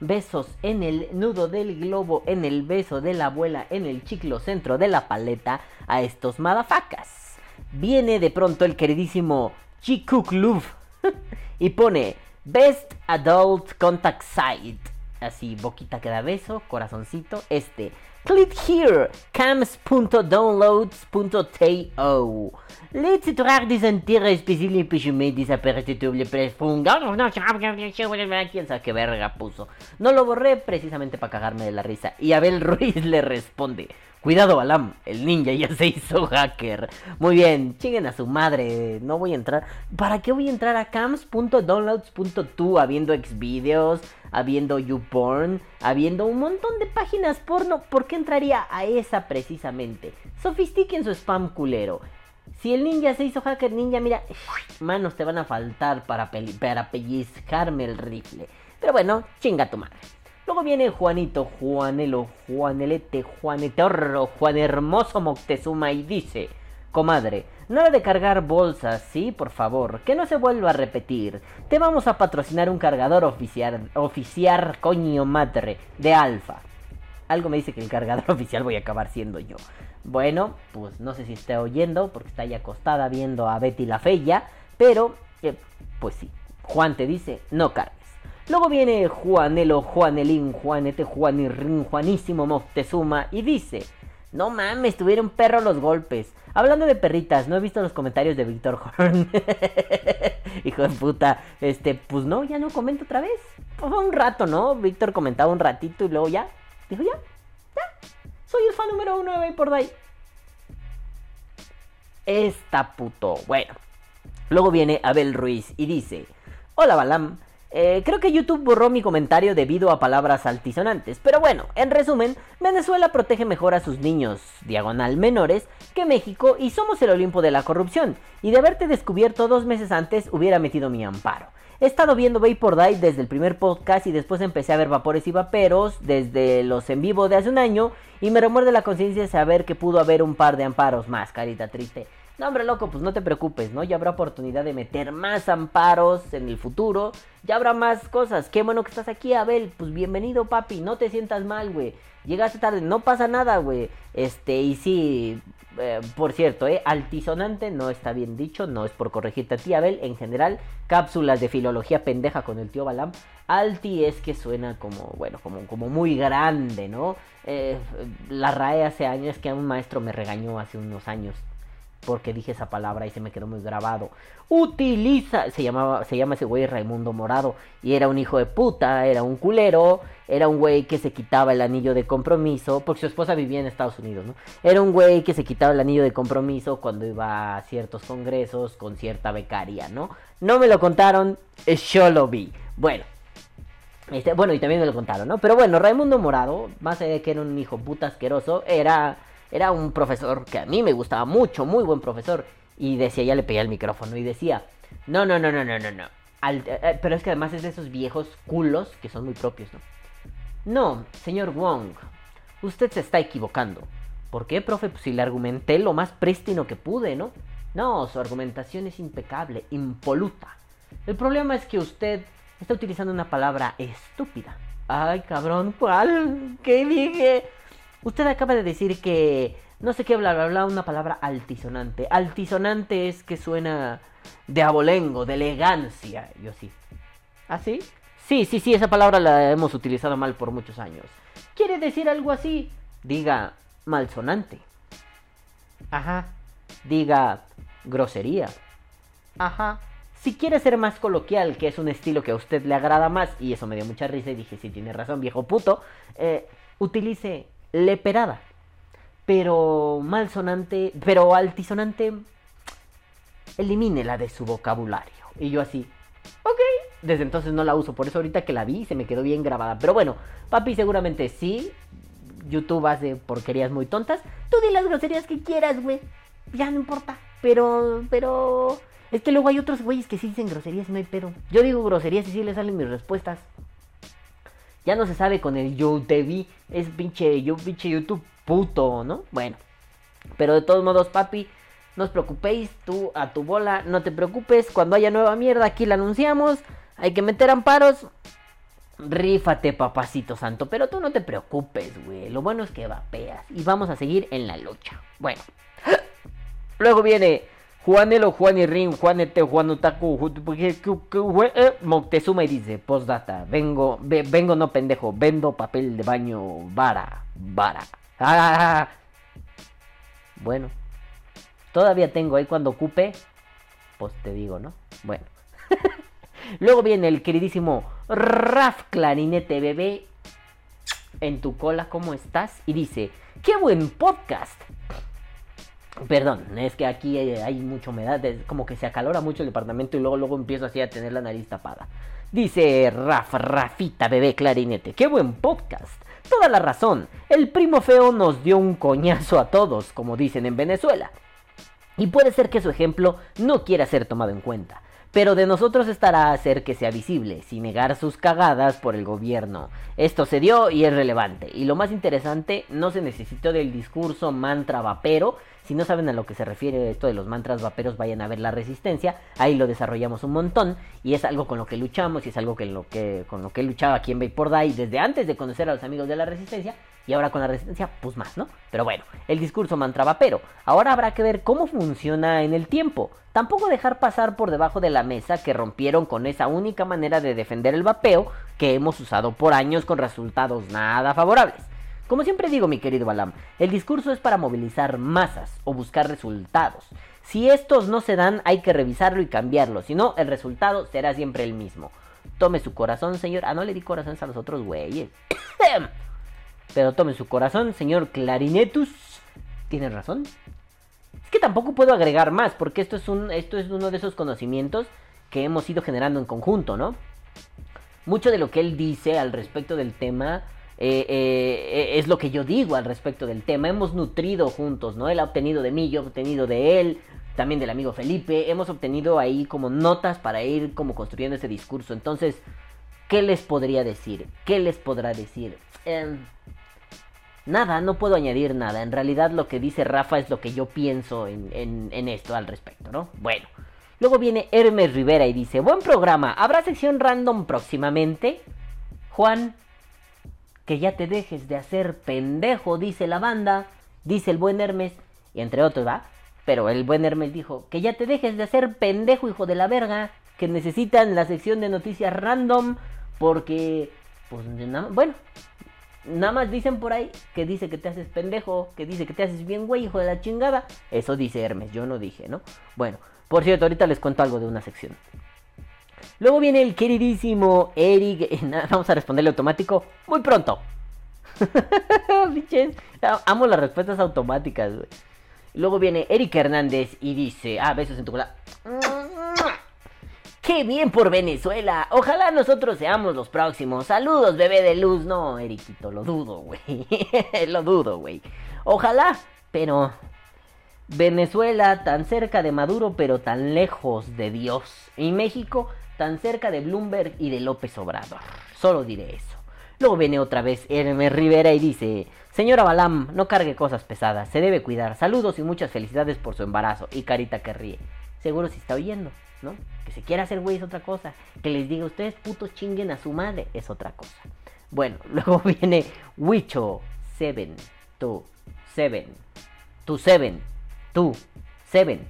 besos en el nudo del globo, en el beso de la abuela, en el chiclo centro de la paleta a estos madafacas. Viene de pronto el queridísimo Chikuk y pone Best Adult Contact Site. Así, boquita que da beso, corazoncito. Este. Click here, cams.downloads.to. Let's traer de sentir específico me desapercibible prefunga. Quién sabe qué verga puso. No lo borré precisamente para cagarme de la risa. Y Abel Ruiz le responde. Cuidado, Alam, el ninja ya se hizo hacker. Muy bien, chinguen a su madre. No voy a entrar. ¿Para qué voy a entrar a cams.downloads.to habiendo xvideos, habiendo youporn, habiendo un montón de páginas porno? ¿Por qué entraría a esa precisamente. Sofistiquen su spam culero. Si el ninja se hizo hacker ninja, mira, manos te van a faltar para, para pellizcarme el rifle. Pero bueno, chinga tu madre. Luego viene Juanito, Juanelo, Juanelete, Juanetorro, Juan Hermoso Moctezuma y dice, comadre, nada de cargar bolsas, sí, por favor, que no se vuelva a repetir. Te vamos a patrocinar un cargador oficial, oficial coño madre, de alfa. Algo me dice que el cargador oficial voy a acabar siendo yo. Bueno, pues no sé si está oyendo, porque está ahí acostada viendo a Betty la Fella, pero, eh, pues sí, Juan te dice, no cargues. Luego viene Juanelo, Juanelín, Juanete, Juanirrin, Juanísimo Moctezuma y dice, no mames, tuvieron perro los golpes. Hablando de perritas, no he visto los comentarios de Víctor Horn. Hijo de puta. Este, pues no, ya no comento otra vez. Fue un rato, ¿no? Víctor comentaba un ratito y luego ya. Dijo ya. Ya. Soy el fan número uno de por Day. Esta puto. Bueno. Luego viene Abel Ruiz y dice: Hola Balam. Eh, creo que YouTube borró mi comentario debido a palabras altisonantes. Pero bueno, en resumen, Venezuela protege mejor a sus niños, diagonal menores, que México y somos el Olimpo de la corrupción. Y de haberte descubierto dos meses antes hubiera metido mi amparo. He estado viendo Vapor Die desde el primer podcast y después empecé a ver Vapores y Vaperos desde los en vivo de hace un año y me remuerde la conciencia de saber que pudo haber un par de amparos más, carita triste. No, hombre, loco, pues no te preocupes, ¿no? Ya habrá oportunidad de meter más amparos en el futuro. Ya habrá más cosas. Qué bueno que estás aquí, Abel. Pues bienvenido, papi. No te sientas mal, güey. Llegaste tarde, no pasa nada, güey. Este, y sí, eh, por cierto, eh, altisonante no está bien dicho, no es por corregirte a ti, Abel. En general, cápsulas de filología pendeja con el tío Balam. Alti es que suena como, bueno, como, como muy grande, ¿no? Eh, la RAE hace años que un maestro me regañó hace unos años porque dije esa palabra y se me quedó muy grabado. Utiliza, se llamaba, se llama ese güey Raimundo Morado y era un hijo de puta, era un culero, era un güey que se quitaba el anillo de compromiso, porque su esposa vivía en Estados Unidos, ¿no? Era un güey que se quitaba el anillo de compromiso cuando iba a ciertos congresos con cierta becaria, ¿no? No me lo contaron, yo lo vi. Bueno, este, bueno, y también me lo contaron, ¿no? Pero bueno, Raimundo Morado, más allá de que era un hijo puta asqueroso, era era un profesor que a mí me gustaba mucho, muy buen profesor. Y decía, ya le pegué el micrófono y decía, no, no, no, no, no, no, no. Eh, eh, pero es que además es de esos viejos culos que son muy propios, ¿no? No, señor Wong, usted se está equivocando. ¿Por qué, profe? Pues si le argumenté lo más prístino que pude, ¿no? No, su argumentación es impecable, impoluta. El problema es que usted está utilizando una palabra estúpida. Ay, cabrón, ¿cuál? ¿Qué dije? Usted acaba de decir que no sé qué bla bla bla, una palabra altisonante. Altisonante es que suena de abolengo, de elegancia. Yo sí. ¿Ah, sí? Sí, sí, sí, esa palabra la hemos utilizado mal por muchos años. ¿Quiere decir algo así? Diga malsonante. Ajá. Diga grosería. Ajá. Si quiere ser más coloquial, que es un estilo que a usted le agrada más, y eso me dio mucha risa y dije, sí, tiene razón, viejo puto, eh, utilice leperada. Pero malsonante, pero altisonante, elimínela de su vocabulario. Y yo así, ok. Desde entonces no la uso, por eso ahorita que la vi se me quedó bien grabada. Pero bueno, papi seguramente sí. YouTube hace porquerías muy tontas. Tú di las groserías que quieras, güey. Ya no importa. Pero, pero... Es que luego hay otros güeyes que sí dicen groserías no hay pedo. Yo digo groserías y sí le salen mis respuestas. Ya no se sabe con el YouTube. Es pinche, yo, pinche YouTube puto, ¿no? Bueno. Pero de todos modos, papi, no os preocupéis. Tú a tu bola, no te preocupes. Cuando haya nueva mierda, aquí la anunciamos. Hay que meter amparos. Rífate, papacito santo. Pero tú no te preocupes, güey. Lo bueno es que vapeas. Y vamos a seguir en la lucha. Bueno. Luego viene Juanelo, Juan y Rin, Juanete, Juan Utaku, eh, Moctezuma y dice, postdata, vengo, vengo no pendejo, vendo papel de baño, vara, vara. Ah, bueno, todavía tengo ahí cuando ocupe, pues te digo, ¿no? Bueno. Luego viene el queridísimo Raf Clarinete Bebé en tu cola, ¿cómo estás? Y dice, qué buen podcast. Perdón, es que aquí hay, mucha humedad, como que se acalora mucho el departamento y luego, luego empiezo así a tener la nariz tapada. Dice Raf, Rafita, bebé clarinete, qué buen podcast. toda la razón. El primo feo nos dio un coñazo a todos, como dicen en Venezuela. Y puede ser que su ejemplo no quiera ser tomado en cuenta. Pero de nosotros estará hacer que sea visible, sin negar sus cagadas por el gobierno. Esto se dio y es relevante. Y lo más interesante, no se necesitó del discurso mantra vapero. Si no saben a lo que se refiere esto de los mantras vaperos, vayan a ver la resistencia. Ahí lo desarrollamos un montón. Y es algo con lo que luchamos y es algo que lo que, con lo que luchaba aquí en Vapor Day desde antes de conocer a los amigos de la resistencia. Y ahora con la resistencia, pues más, ¿no? Pero bueno, el discurso mantra vapero. Ahora habrá que ver cómo funciona en el tiempo. Tampoco dejar pasar por debajo de la mesa que rompieron con esa única manera de defender el vapeo que hemos usado por años con resultados nada favorables. Como siempre digo, mi querido Balam, el discurso es para movilizar masas o buscar resultados. Si estos no se dan, hay que revisarlo y cambiarlo, si no, el resultado será siempre el mismo. Tome su corazón, señor. Ah, no le di corazones a los otros güeyes. Pero tome su corazón, señor Clarinetus. Tiene razón. Es que tampoco puedo agregar más, porque esto es, un, esto es uno de esos conocimientos que hemos ido generando en conjunto, ¿no? Mucho de lo que él dice al respecto del tema eh, eh, es lo que yo digo al respecto del tema. Hemos nutrido juntos, ¿no? Él ha obtenido de mí, yo he obtenido de él, también del amigo Felipe. Hemos obtenido ahí como notas para ir como construyendo ese discurso. Entonces, ¿qué les podría decir? ¿Qué les podrá decir? Eh, Nada, no puedo añadir nada. En realidad lo que dice Rafa es lo que yo pienso en, esto al respecto, ¿no? Bueno. Luego viene Hermes Rivera y dice, buen programa, ¿habrá sección random próximamente? Juan, que ya te dejes de hacer pendejo, dice la banda, dice el buen Hermes, y entre otros, ¿va? Pero el buen Hermes dijo, que ya te dejes de hacer pendejo, hijo de la verga, que necesitan la sección de noticias random, porque, pues, bueno, Nada más dicen por ahí que dice que te haces pendejo, que dice que te haces bien güey, hijo de la chingada. Eso dice Hermes, yo no dije, ¿no? Bueno, por cierto, ahorita les cuento algo de una sección. Luego viene el queridísimo Eric. Vamos a responderle automático muy pronto. amo las respuestas automáticas, güey. Luego viene Eric Hernández y dice: Ah, besos en tu cola. ¡Qué bien por Venezuela! Ojalá nosotros seamos los próximos. Saludos, bebé de luz. No, Eriquito, lo dudo, güey. lo dudo, güey. Ojalá, pero... Venezuela tan cerca de Maduro, pero tan lejos de Dios. Y México tan cerca de Bloomberg y de López Obrador. Solo diré eso. Luego viene otra vez Hermes Rivera y dice, Señora Balam, no cargue cosas pesadas, se debe cuidar. Saludos y muchas felicidades por su embarazo. Y Carita que ríe. Seguro si está oyendo. Que se quiera hacer güey es otra cosa. Que les diga ustedes putos chinguen a su madre es otra cosa. Bueno, luego viene Wicho 7, tú, 7, tú 7, tú, 7,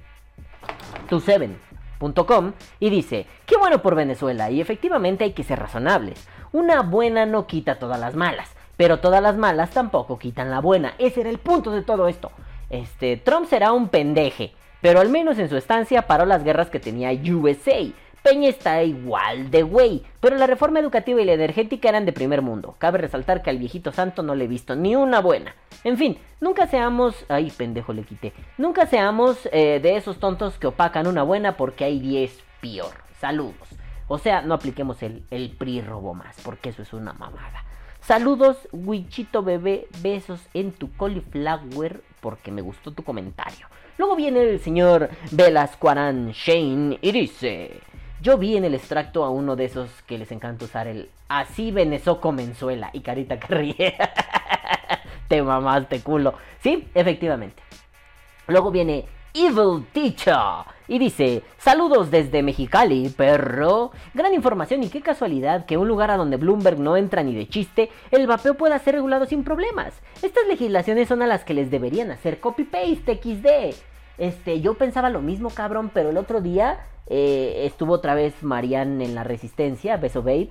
tú 7.com y dice, qué bueno por Venezuela y efectivamente hay que ser razonables. Una buena no quita todas las malas, pero todas las malas tampoco quitan la buena. Ese era el punto de todo esto. Este, Trump será un pendeje, pero al menos en su estancia paró las guerras que tenía USA. Peña está igual de güey, pero la reforma educativa y la energética eran de primer mundo. Cabe resaltar que al viejito santo no le he visto ni una buena. En fin, nunca seamos... Ay, pendejo le quité. Nunca seamos eh, de esos tontos que opacan una buena porque hay 10 peor. Saludos. O sea, no apliquemos el, el PRI robo más, porque eso es una mamada. Saludos, Wichito bebé, besos en tu cauliflower, porque me gustó tu comentario. Luego viene el señor Velasquarán Shane y dice... Yo vi en el extracto a uno de esos que les encanta usar el así Venezuela comenzuela y carita que ríe. te mamaste culo. Sí, efectivamente. Luego viene Evil Teacher y dice, saludos desde Mexicali, perro. Gran información y qué casualidad que un lugar a donde Bloomberg no entra ni de chiste, el vapeo pueda ser regulado sin problemas. Estas legislaciones son a las que les deberían hacer copy-paste XD. Este, yo pensaba lo mismo, cabrón, pero el otro día eh, estuvo otra vez Marian en la Resistencia, Beso Babe.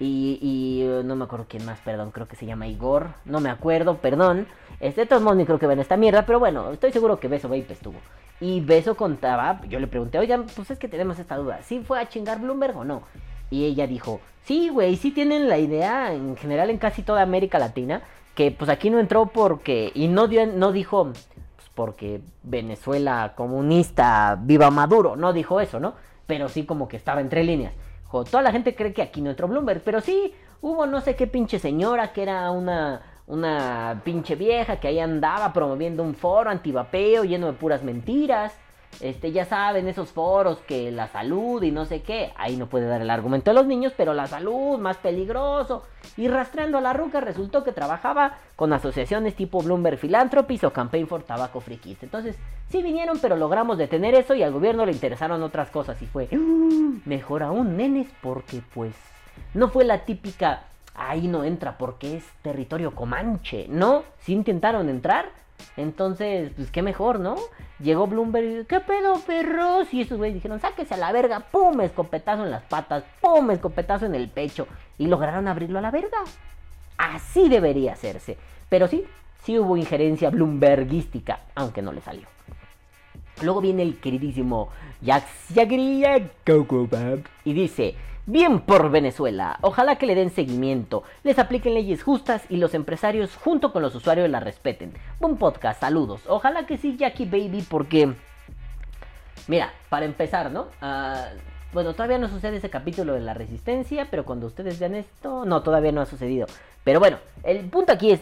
Y, y uh, no me acuerdo quién más, perdón, creo que se llama Igor. No me acuerdo, perdón. Este, de todos modos, ni creo que ven esta mierda, pero bueno, estoy seguro que Beso Babe estuvo. Y Beso contaba, yo le pregunté, oigan, pues es que tenemos esta duda, ¿sí fue a chingar Bloomberg o no? Y ella dijo, sí, güey, sí tienen la idea en general en casi toda América Latina, que pues aquí no entró porque, y no, dio, no dijo, pues porque Venezuela comunista, viva Maduro, no dijo eso, ¿no? Pero sí como que estaba entre líneas. toda la gente cree que aquí no entró Bloomberg, pero sí, hubo no sé qué pinche señora que era una, una pinche vieja que ahí andaba promoviendo un foro antivapeo lleno de puras mentiras. Este, ya saben, esos foros que la salud y no sé qué. Ahí no puede dar el argumento a los niños, pero la salud, más peligroso. Y rastreando a la ruca, resultó que trabajaba con asociaciones tipo Bloomberg Philanthropies o Campaign for Tobacco Free Kids. Entonces, sí vinieron, pero logramos detener eso y al gobierno le interesaron otras cosas. Y fue, "Mm, mejor aún, nenes, porque pues no fue la típica, ahí no entra porque es territorio comanche. No, sí intentaron entrar. Entonces, pues qué mejor, ¿no? Llegó Bloomberg ¿qué pedo, perros? Y esos güeyes dijeron, sáquese a la verga, pum, escopetazo en las patas, pum, escopetazo en el pecho. Y lograron abrirlo a la verga. Así debería hacerse. Pero sí, sí hubo injerencia bloombergística, aunque no le salió. Luego viene el queridísimo Coco Bag y dice, bien por Venezuela, ojalá que le den seguimiento, les apliquen leyes justas y los empresarios junto con los usuarios la respeten. Buen podcast, saludos. Ojalá que sí, Jackie Baby, porque... Mira, para empezar, ¿no? Ah, bueno, todavía no sucede ese capítulo de la resistencia, pero cuando ustedes vean esto, no, todavía no ha sucedido. Pero bueno, el punto aquí es...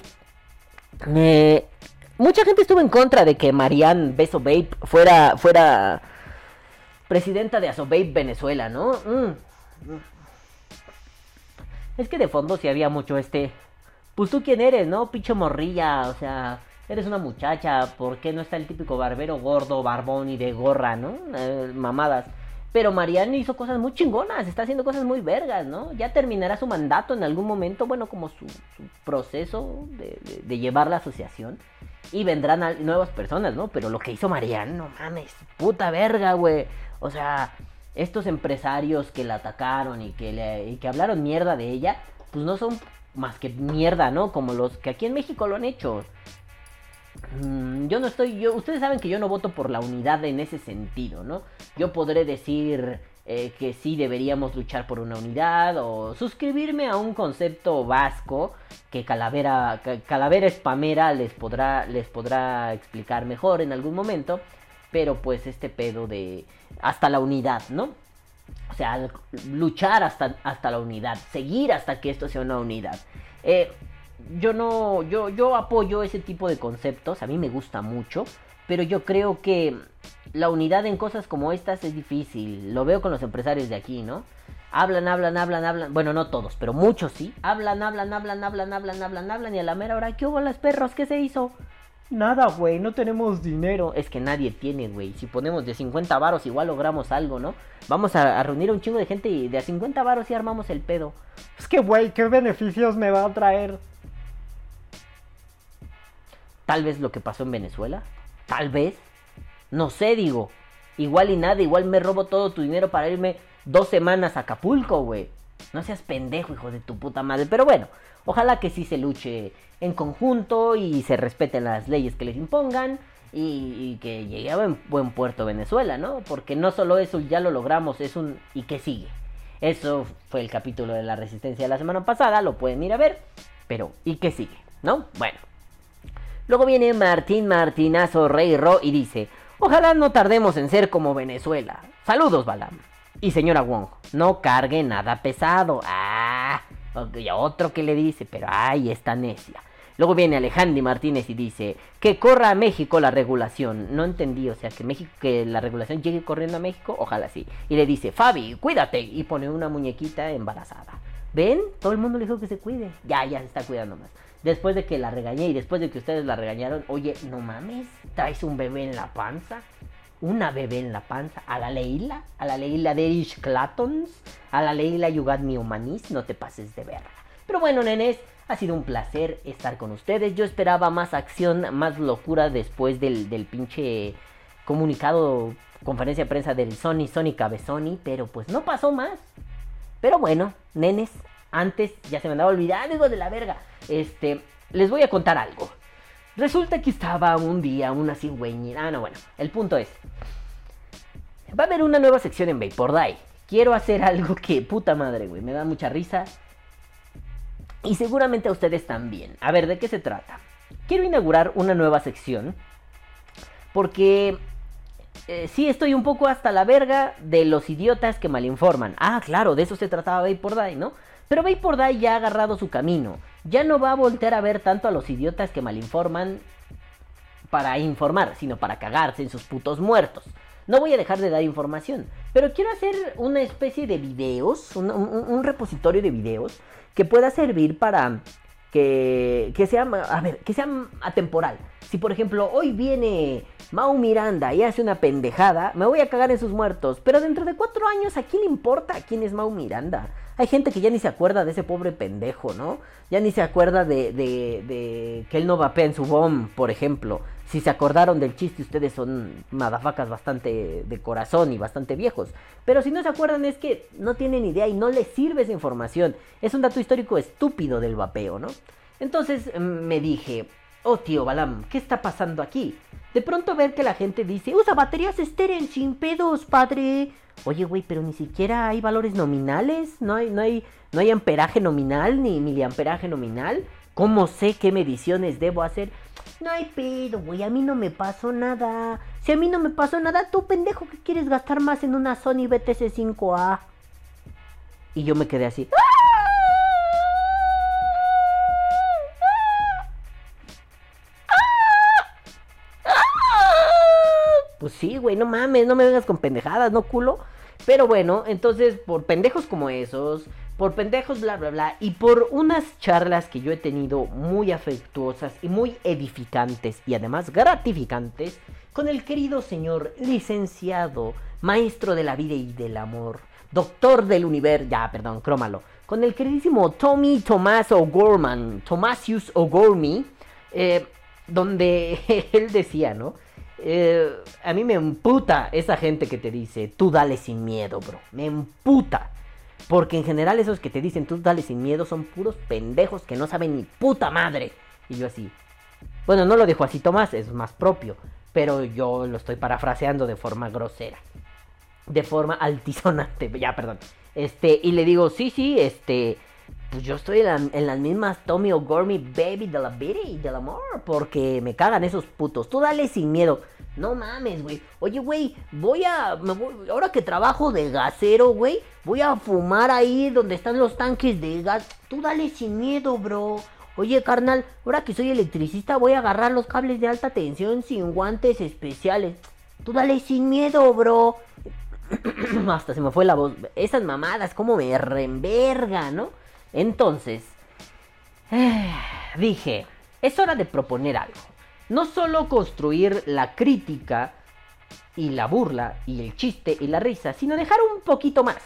mucha gente estuvo en contra de que Marianne Beso Babe fuera, fuera presidenta de Asobabe Venezuela, ¿no? Mm. Es que de fondo sí había mucho este... Pues tú quién eres, ¿no? Pinche morrilla, o sea... Eres una muchacha, ¿por qué no está el típico barbero gordo, barbón y de gorra, ¿no? Eh, mamadas. Pero Marianne hizo cosas muy chingonas, está haciendo cosas muy vergas, ¿no? Ya terminará su mandato en algún momento, bueno, como su, proceso de, llevar la asociación. Y vendrán nuevas personas, ¿no? Pero lo que hizo Marianne, no mames, puta verga, güey. O sea, estos empresarios que la atacaron y que, que hablaron mierda de ella, pues no son más que mierda, ¿no? Como los que aquí en México lo han hecho. Mm, Yo no estoy, yo, ustedes saben que yo no voto por la unidad en ese sentido, ¿no? Yo podré decir eh, que sí deberíamos luchar por una unidad o suscribirme a un concepto vasco que Calavera, Ca- Calavera Spamera les podrá, les podrá explicar mejor en algún momento, pero pues este pedo de hasta la unidad, ¿no? O sea, luchar hasta, hasta la unidad, seguir hasta que esto sea una unidad. Eh, yo no, yo, yo apoyo ese tipo de conceptos, a mí me gusta mucho, pero yo creo que la unidad en cosas como estas es difícil. Lo veo con los empresarios de aquí, ¿no? Hablan, hablan, hablan, hablan. Bueno, no todos, pero muchos sí. Hablan, hablan, hablan, hablan, hablan, hablan, hablan. Y a la mera hora, ¿qué hubo las perros? ¿Qué se hizo? Nada, güey, no tenemos dinero. Es que nadie tiene, güey. Si ponemos de 50 varos, igual logramos algo, ¿no? Vamos a, a reunir a un chingo de gente y de a 50 varos y armamos el pedo. Es que, güey, ¿qué beneficios me va a traer? Tal vez lo que pasó en Venezuela. Tal vez. No sé, digo. Igual y nada, igual me robo todo tu dinero para irme dos semanas a Acapulco, güey. No seas pendejo, hijo de tu puta madre. Pero bueno, ojalá que sí se luche en conjunto y se respeten las leyes que les impongan. Y, que llegue a buen, buen puerto Venezuela, ¿no? Porque no solo eso ya lo logramos, es un... ¿Y qué sigue? Eso fue el capítulo de la resistencia de la semana pasada, lo pueden ir a ver. Pero, ¿y qué sigue? ¿No? Bueno. Luego viene Martín Martinazo Rey Ro y dice, ojalá no tardemos en ser como Venezuela. Saludos, Balam. Y señora Wong, no cargue nada pesado. Ah, y otro que le dice, pero ay, esta necia. Luego viene Alejandro Martínez y dice, que corra a México la regulación. No entendí, o sea, que México, que la regulación llegue corriendo a México, ojalá sí. Y le dice, Fabi, cuídate. Y pone una muñequita embarazada. ¿Ven? Todo el mundo le dijo que se cuide. Ya, ya se está cuidando más. Después de que la regañé y después de que ustedes la regañaron, oye, no mames, traes un bebé en la panza. Una bebé en la panza. A la Leila, a la Leila de Irish Clatons, a la Leila Yugat Mi Humanis, no te pases de verga. Pero bueno, nenes, ha sido un placer estar con ustedes. Yo esperaba más acción, más locura después del, del pinche comunicado, conferencia de prensa del Sony, Sony Cabezoni, pero pues no pasó más. Pero bueno, nenes, antes ya se me andaba olvidando, hijo de la verga. Este, les voy a contar algo. Resulta que estaba un día una cigüeñera. Ah, no, bueno, el punto es. Va a haber una nueva sección en Vapor Die. Quiero hacer algo que, puta madre, güey, me da mucha risa. Y seguramente a ustedes también. A ver, ¿de qué se trata? Quiero inaugurar una nueva sección. Porque eh, sí estoy un poco hasta la verga de los idiotas que malinforman. Ah, claro, de eso se trataba Vapor Die, ¿no? Pero Vapor Day ya ha agarrado su camino. Ya no va a voltear a ver tanto a los idiotas que malinforman para informar, sino para cagarse en sus putos muertos. No voy a dejar de dar información, pero quiero hacer una especie de videos, un, repositorio de videos que pueda servir para que, que sea, a ver, que sea atemporal. Si por ejemplo hoy viene Mau Miranda y hace una pendejada, me voy a cagar en sus muertos. Pero dentro de cuatro años, ¿a quién le importa quién es Mau Miranda? Hay gente que ya ni se acuerda de ese pobre pendejo, ¿no? Ya ni se acuerda de, de, de que él no vapea en su bomb, por ejemplo. Si se acordaron del chiste, ustedes son madafacas bastante de corazón y bastante viejos. Pero si no se acuerdan es que no tienen idea y no les sirve esa información. Es un dato histórico estúpido del vapeo, ¿no? Entonces mm, me dije, oh tío Balam, ¿qué está pasando aquí? De pronto ver que la gente dice, usa baterías esteren sin pedos, padre. Oye, güey, pero ni siquiera hay valores nominales, no hay, no hay, no hay amperaje nominal ni miliamperaje nominal. ¿Cómo sé qué mediciones debo hacer? No hay pedo, güey, a mí no me pasó nada. Si a mí no me pasó nada, tú pendejo que quieres gastar más en una Sony BTC 5A. Y yo me quedé así. Pues sí, güey, no mames, no me vengas con pendejadas, ¿no, culo? Pero bueno, entonces, por pendejos como esos, por pendejos bla, bla, bla, y por unas charlas que yo he tenido muy afectuosas y muy edificantes y además gratificantes con el querido señor licenciado, maestro de la vida y del amor, doctor del universo, ya, perdón, crómalo, con el queridísimo Tommy Tomás O'Gorman, Tomasius O'Gormy, eh, donde él decía, ¿no? Eh, a mí me emputa esa gente que te dice, tú dale sin miedo, bro. Me emputa. Porque en general esos que te dicen, tú dale sin miedo, son puros pendejos que no saben ni puta madre. Y yo así. Bueno, no lo dijo así Tomás, es más propio. Pero yo lo estoy parafraseando de forma grosera. De forma altisonante. Ya, perdón. Este, y le digo, sí, sí, este. Pues yo estoy en, la- en las mismas Tommy O'Gormy Baby de la vida y del amor. Porque me cagan esos putos. Tú dale sin miedo. No mames, güey. Oye, güey, voy a. voy- ahora que trabajo de gasero, güey, voy a fumar ahí donde están los tanques de gas. Tú dale sin miedo, bro. Oye, carnal, ahora que soy electricista, voy a agarrar los cables de alta tensión sin guantes especiales. Tú dale sin miedo, bro. Hasta se me fue la voz. Esas mamadas, como me reenverga, ¿no? Entonces, dije, es hora de proponer algo. No solo construir la crítica y la burla y el chiste y la risa, sino dejar un poquito más.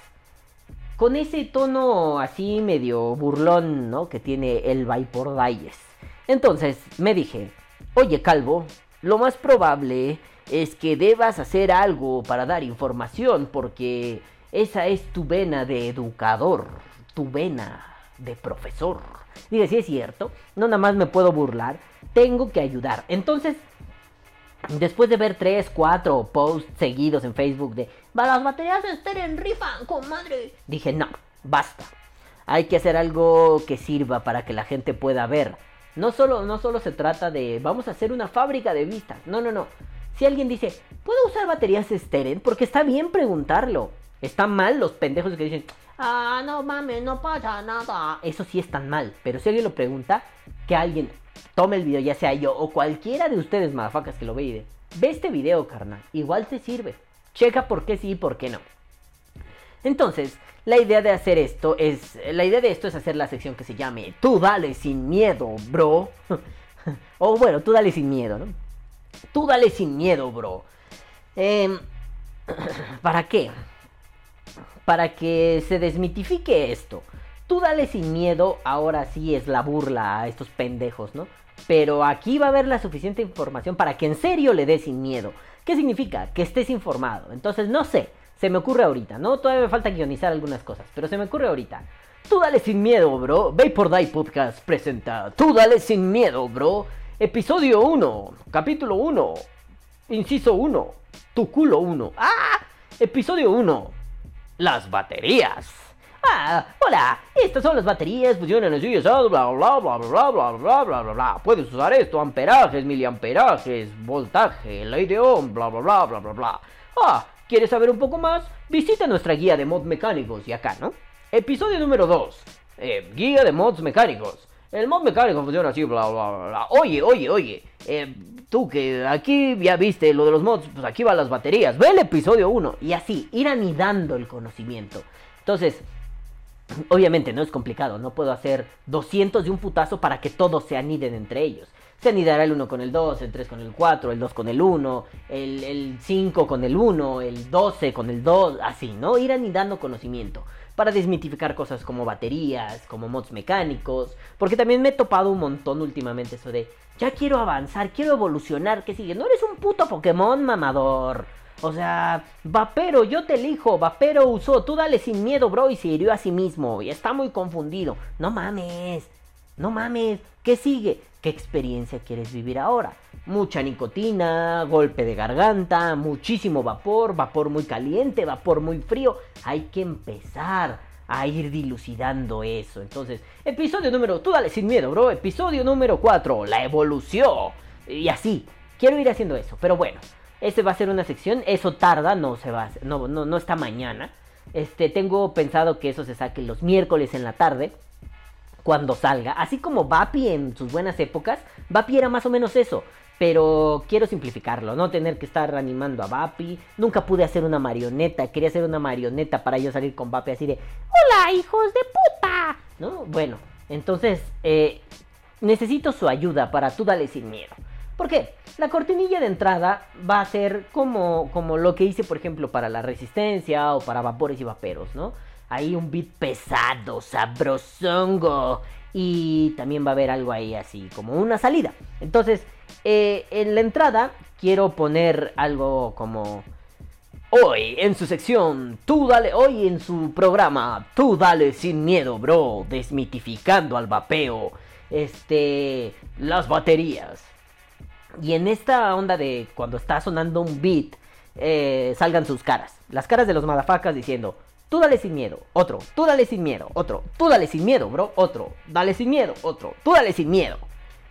Con ese tono así medio burlón, ¿no? Que tiene el Vapor Dies. Entonces me dije, oye Calvo, lo más probable es que debas hacer algo para dar información porque esa es tu vena de educador, tu vena de profesor. Dije, sí es cierto, no nada más me puedo burlar, tengo que ayudar. Entonces, después de ver 3, 4 posts seguidos en Facebook de "Va, las baterías esteren rifan, comadre, dije, no, basta. Hay que hacer algo que sirva para que la gente pueda ver. No solo, no solo se trata de vamos a hacer una fábrica de vistas. No, no, no. Si alguien dice, ¿puedo usar baterías esteren? Porque está bien preguntarlo. Están mal los pendejos que dicen, ah, no mames, no pasa nada. Eso sí están mal. Pero si alguien lo pregunta, que alguien tome el video, ya sea yo o cualquiera de ustedes, madafacas, que lo ve y ve este video, carnal. Igual te sirve. Checa por qué sí y por qué no. Entonces, la idea de hacer esto es. La idea de esto es hacer la sección que se llame Tú dale sin miedo, bro. o bueno, tú dale sin miedo, ¿no? Tú dale sin miedo, bro. Em, ¿Para qué? Para que se desmitifique esto. Tú dale sin miedo, ahora sí es la burla a estos pendejos, ¿no? Pero aquí va a haber la suficiente información para que en serio le des sin miedo. ¿Qué significa? Que estés informado. Entonces, no sé, se me ocurre ahorita, ¿no? Todavía me falta guionizar algunas cosas, pero se me ocurre ahorita. Tú dale sin miedo, bro. Vapor Die Podcast presenta Tú dale sin miedo, bro. Episodio 1, capítulo 1, inciso 1, tu culo 1. ¡Ah! Episodio 1, las baterías. Ah, hola, estas son las baterías, funcionan así, bla bla bla bla bla bla bla bla bla bla. Puedes usar esto, amperajes, miliamperajes, voltaje, ley de ohm, bla bla bla bla bla bla. Ah, ¿quieres saber un poco más? Visita nuestra guía de mod mecánicos y acá, ¿no? Episodio número 2. eh, guía de mods mecánicos. El mod mecánico funciona así, bla, bla, bla, bla. Oye, oye, oye. eh, tú que aquí ya viste lo de los mods, pues aquí van las baterías. Ve el episodio 1. Y así, ir anidando el conocimiento. Entonces, obviamente no es complicado. No puedo hacer 200 de un putazo para que todos se aniden entre ellos. Se anidará el 1 con el 2, el 3 con el 4, el 2 con el 1, el, el 5 con el 1, el 12 con el 2, así, ¿no? Ir anidando conocimiento para desmitificar cosas como baterías, como mods mecánicos, porque también me he topado un montón últimamente eso de, ya quiero avanzar, quiero evolucionar, ¿qué sigue? No eres un puto Pokémon mamador. O sea, Vapero, yo te elijo, Vapero usó, tú dale sin miedo, bro, y se hirió a sí mismo, y está muy confundido. No mames, no mames, ¿qué sigue? ¿Qué experiencia quieres vivir ahora? Mucha nicotina, golpe de garganta, muchísimo vapor, vapor muy caliente, vapor muy frío. Hay que empezar a ir dilucidando eso. Entonces, episodio número, tú dale sin miedo, bro. Episodio número 4, la evolución. Y así, quiero ir haciendo eso. Pero bueno, este va a ser una sección, eso tarda, no se va, a hacer- no, no, no está mañana. Este, tengo pensado que eso se saque los miércoles en la tarde cuando salga. Así como Vapi en sus buenas épocas, Vapi era más o menos eso. Pero quiero simplificarlo, no tener que estar animando a Vapi. Nunca pude hacer una marioneta, quería hacer una marioneta para yo salir con Vapi así de ¡Hola, hijos de puta! ¿No? Bueno, entonces eh, necesito su ayuda para tú dale sin miedo. ¿Por qué? La cortinilla de entrada va a ser como, como lo que hice, por ejemplo, para la resistencia o para vapores y vaperos, ¿no? Ahí un beat pesado, sabrosongo. Y también va a haber algo ahí así, como una salida. Entonces, eh, en la entrada quiero poner algo como... Hoy en su sección, tú dale, hoy en su programa, tú dale sin miedo, bro, desmitificando al vapeo, este, las baterías. Y en esta onda de cuando está sonando un beat, eh, salgan sus caras. Las caras de los madafacas diciendo, tú dale sin miedo, otro, tú dale sin miedo, otro, tú dale sin miedo, bro, otro, dale sin miedo, otro, tú dale sin miedo.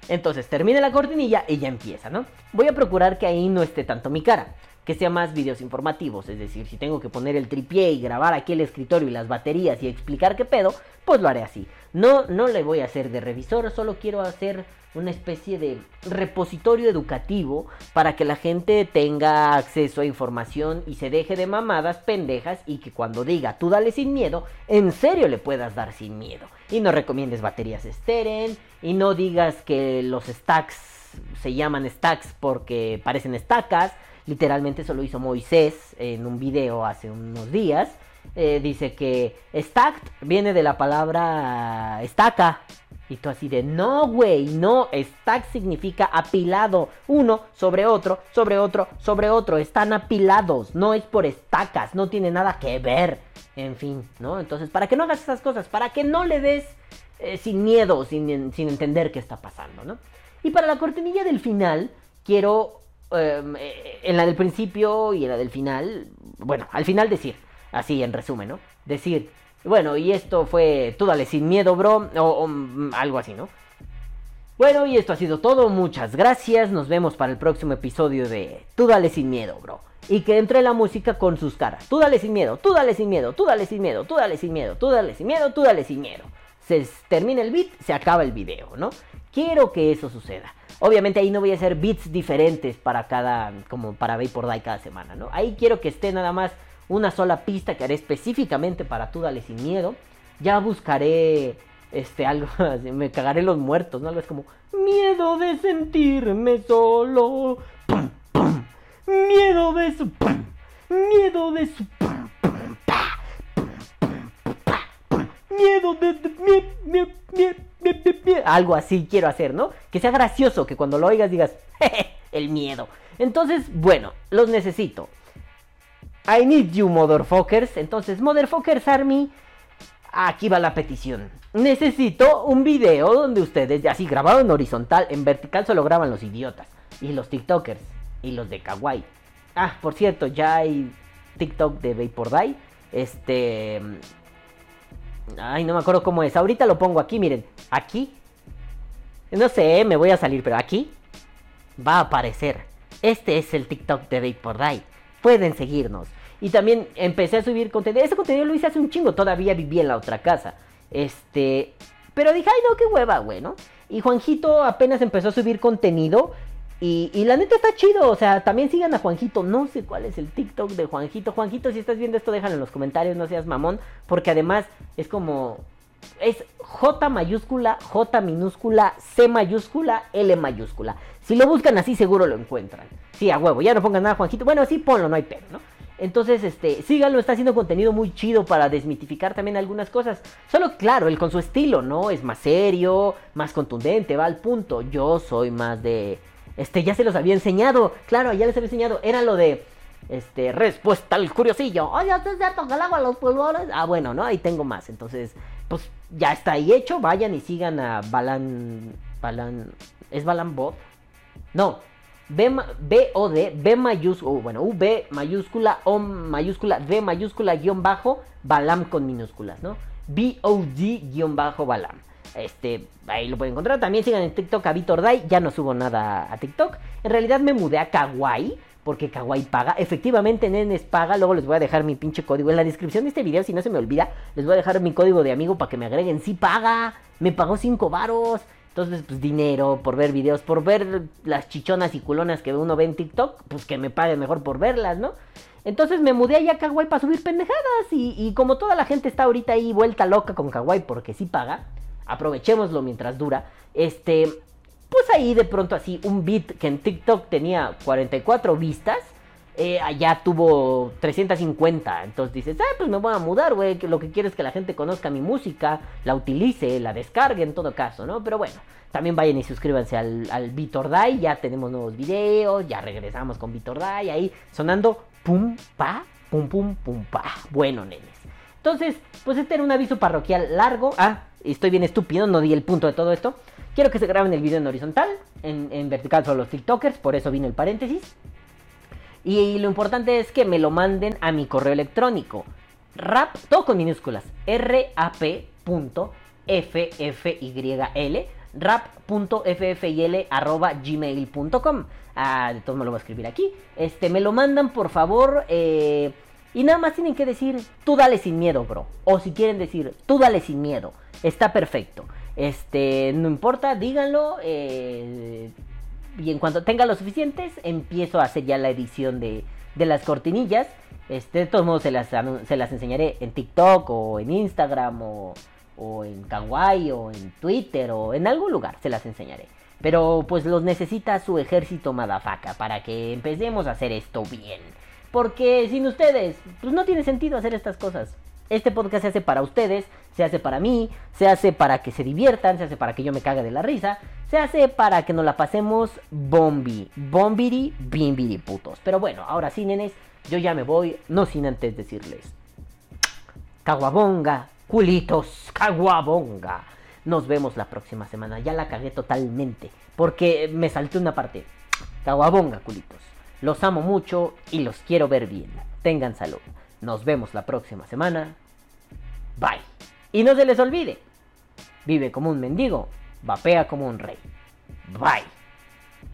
Entonces termina la cortinilla y ya empieza, ¿no? Voy a procurar que ahí no esté tanto mi cara, que sea más videos informativos, es decir, si tengo que poner el tripié y grabar aquí el escritorio y las baterías y explicar qué pedo, pues lo haré así. No, no le voy a hacer de revisor, solo quiero hacer una especie de repositorio educativo para que la gente tenga acceso a información y se deje de mamadas pendejas y que cuando diga tú dale sin miedo, en serio le puedas dar sin miedo. Y no recomiendes baterías Steren y no digas que los stacks se llaman stacks porque parecen estacas. Literalmente eso lo hizo Moisés en un video hace unos días. Eh, dice que stacked viene de la palabra estaca. Y tú así de, no, güey, no, stack significa apilado, uno sobre otro, sobre otro, sobre otro, están apilados, no es por estacas, no tiene nada que ver, en fin, ¿no? Entonces, para que no hagas esas cosas, para que no le des eh, sin miedo, sin, sin entender qué está pasando, ¿no? Y para la cortinilla del final, quiero, eh, en la del principio y en la del final, bueno, al final decir, así en resumen, ¿no? Decir, bueno, y esto fue Tú dale sin miedo, bro. O, mm, algo así, ¿no? Bueno, y esto ha sido todo. Muchas gracias. Nos vemos para el próximo episodio de Tú dale sin miedo, bro. Y que entre la música con sus caras. Tú dale sin miedo, tú dale sin miedo, tú dale sin miedo, tú dale sin miedo, tú dale sin miedo, tú dale sin miedo. Se termina el beat, se acaba el video, ¿no? Quiero que eso suceda. Obviamente ahí no voy a hacer beats diferentes para cada, como para Vapor Die cada semana, ¿no? Ahí quiero que esté nada más una sola pista que haré específicamente para tú dale sin miedo. Ya buscaré este algo así, me cagaré los muertos, ¿no? Algo es como miedo de sentirme solo. Pum, pum. Miedo de su miedo de su miedo de, algo así quiero hacer, ¿no? Que sea gracioso, que cuando lo oigas digas, "Jeje, el miedo. Entonces, bueno, los necesito. I need you, motherfuckers. Entonces, motherfuckers army, aquí va la petición. Necesito un video donde ustedes, así grabado en horizontal, en vertical solo graban los idiotas. Y los TikTokers. Y los de Kawaii. Ah, por cierto, ya hay TikTok de Vapor Die. Este. Ay, no me acuerdo cómo es. Ahorita lo pongo aquí, miren. Aquí. No sé, me voy a salir, pero aquí va a aparecer. Este es el TikTok de Vapor Die. Pueden seguirnos. Y también empecé a subir contenido. Ese contenido lo hice hace un chingo. Todavía vivía en la otra casa. Este, pero dije, ay, no, qué hueva, güey, ¿no? Y Juanjito apenas empezó a subir contenido. Y, y, la neta está chido, o sea, también sigan a Juanjito. No sé cuál es el TikTok de Juanjito. Juanjito, si estás viendo esto, déjalo en los comentarios, no seas mamón. Porque además es como. Es J mayúscula, J minúscula, C mayúscula, L mayúscula. Si lo buscan así, seguro lo encuentran. Sí, a huevo, ya no pongan nada Juanjito. Bueno, sí, ponlo, no hay pedo, ¿no? Entonces, este, síganlo, está haciendo contenido muy chido para desmitificar también algunas cosas. Solo, claro, él con su estilo, ¿no? Es más serio, más contundente, va al punto. Yo soy más de este, ya se los había enseñado. Claro, ya les había enseñado. Era lo de. Este, respuesta al curiosillo. Oye, ¿es cierto que el agua los pulmones? Ah, bueno, ¿no? Ahí tengo más. Entonces, pues ya está ahí hecho. Vayan y sigan a Balan. Balan. ¿Es Balan Bot? No. B, B O D, B mayúscula, bueno, V mayúscula, O mayúscula, D mayúscula, guion bajo, Balam con minúsculas, ¿no? B O D guion bajo Balam. Este, ahí lo pueden encontrar. También sigan en TikTok a Vitor Dai. Ya no subo nada a TikTok. En realidad me mudé a Kawaii. Porque Kawaii paga. Efectivamente, Nenes paga. Luego les voy a dejar mi pinche código. En la descripción de este video, si no se me olvida, les voy a dejar mi código de amigo para que me agreguen. Sí paga. Me pagó 5 varos. Entonces, pues dinero por ver videos, por ver las chichonas y culonas que uno ve en TikTok, pues que me pague mejor por verlas, ¿no? Entonces me mudé allá a Kawaii para subir pendejadas. Y, como toda la gente está ahorita ahí vuelta loca con Kawaii porque sí paga, aprovechémoslo mientras dura. Este, pues ahí de pronto así un beat que en TikTok tenía 44 vistas, eh, allá tuvo 350. Entonces dices, ah, pues me voy a mudar, güey. Lo que quiero es que la gente conozca mi música, la utilice, la descargue en todo caso, ¿no? Pero bueno, también vayan y suscríbanse al, al Vitor Dai. Ya tenemos nuevos videos, ya regresamos con Vitor Dai ahí sonando pum, pa, pum, pum, pum, pa. Bueno, nenes. Entonces, pues este era un aviso parroquial largo. Ah, estoy bien estúpido, no di el punto de todo esto. Quiero que se graben el video en horizontal, en, vertical son los TikTokers, por eso vino el paréntesis. Y, lo importante es que me lo manden a mi correo electrónico. Rap, todo con minúsculas. rap.ffyl rap.ffyl arroba gmail.com ah, de todos me lo voy a escribir aquí. Este, me lo mandan por favor. Eh, y nada más tienen que decir, tú dale sin miedo, bro. O si quieren decir, tú dale sin miedo. Está perfecto. Este, no importa, díganlo. Eh, y en cuanto tenga lo suficientes, empiezo a hacer ya la edición de, de las cortinillas. Este, de todos modos, se las, se las enseñaré en TikTok o en Instagram o, o en Kawaii o en Twitter o en algún lugar. Se las enseñaré. Pero pues los necesita su ejército madafaca para que empecemos a hacer esto bien. Porque sin ustedes, pues no tiene sentido hacer estas cosas. Este podcast se hace para ustedes, se hace para mí, se hace para que se diviertan, se hace para que yo me cague de la risa, se hace para que nos la pasemos bombi, bombiri, bimbiri putos. Pero bueno, ahora sí, nenes, yo ya me voy, no sin antes decirles. Caguabonga, culitos, caguabonga. Nos vemos la próxima semana. Ya la cagué totalmente, porque me salté una parte. Caguabonga, culitos. Los amo mucho y los quiero ver bien. Tengan salud. Nos vemos la próxima semana. Bye. Y no se les olvide. Vive como un mendigo. Vapea como un rey. Bye.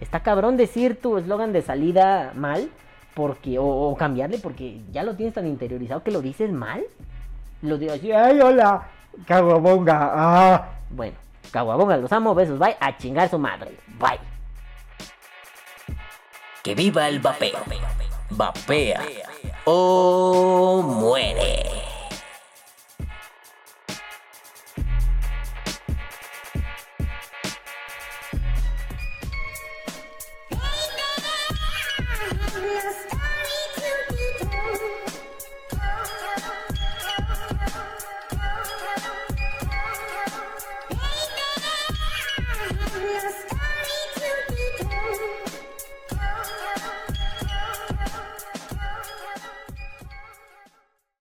Está cabrón decir tu eslogan de salida mal. Porque, o, cambiarle porque ya lo tienes tan interiorizado que lo dices mal. Lo digo así, ay, hola, caguabonga. Ah. Bueno, caguabonga, los amo, besos, bye, a chingar su madre. Bye. Que viva el vapeo. Vapea o muere.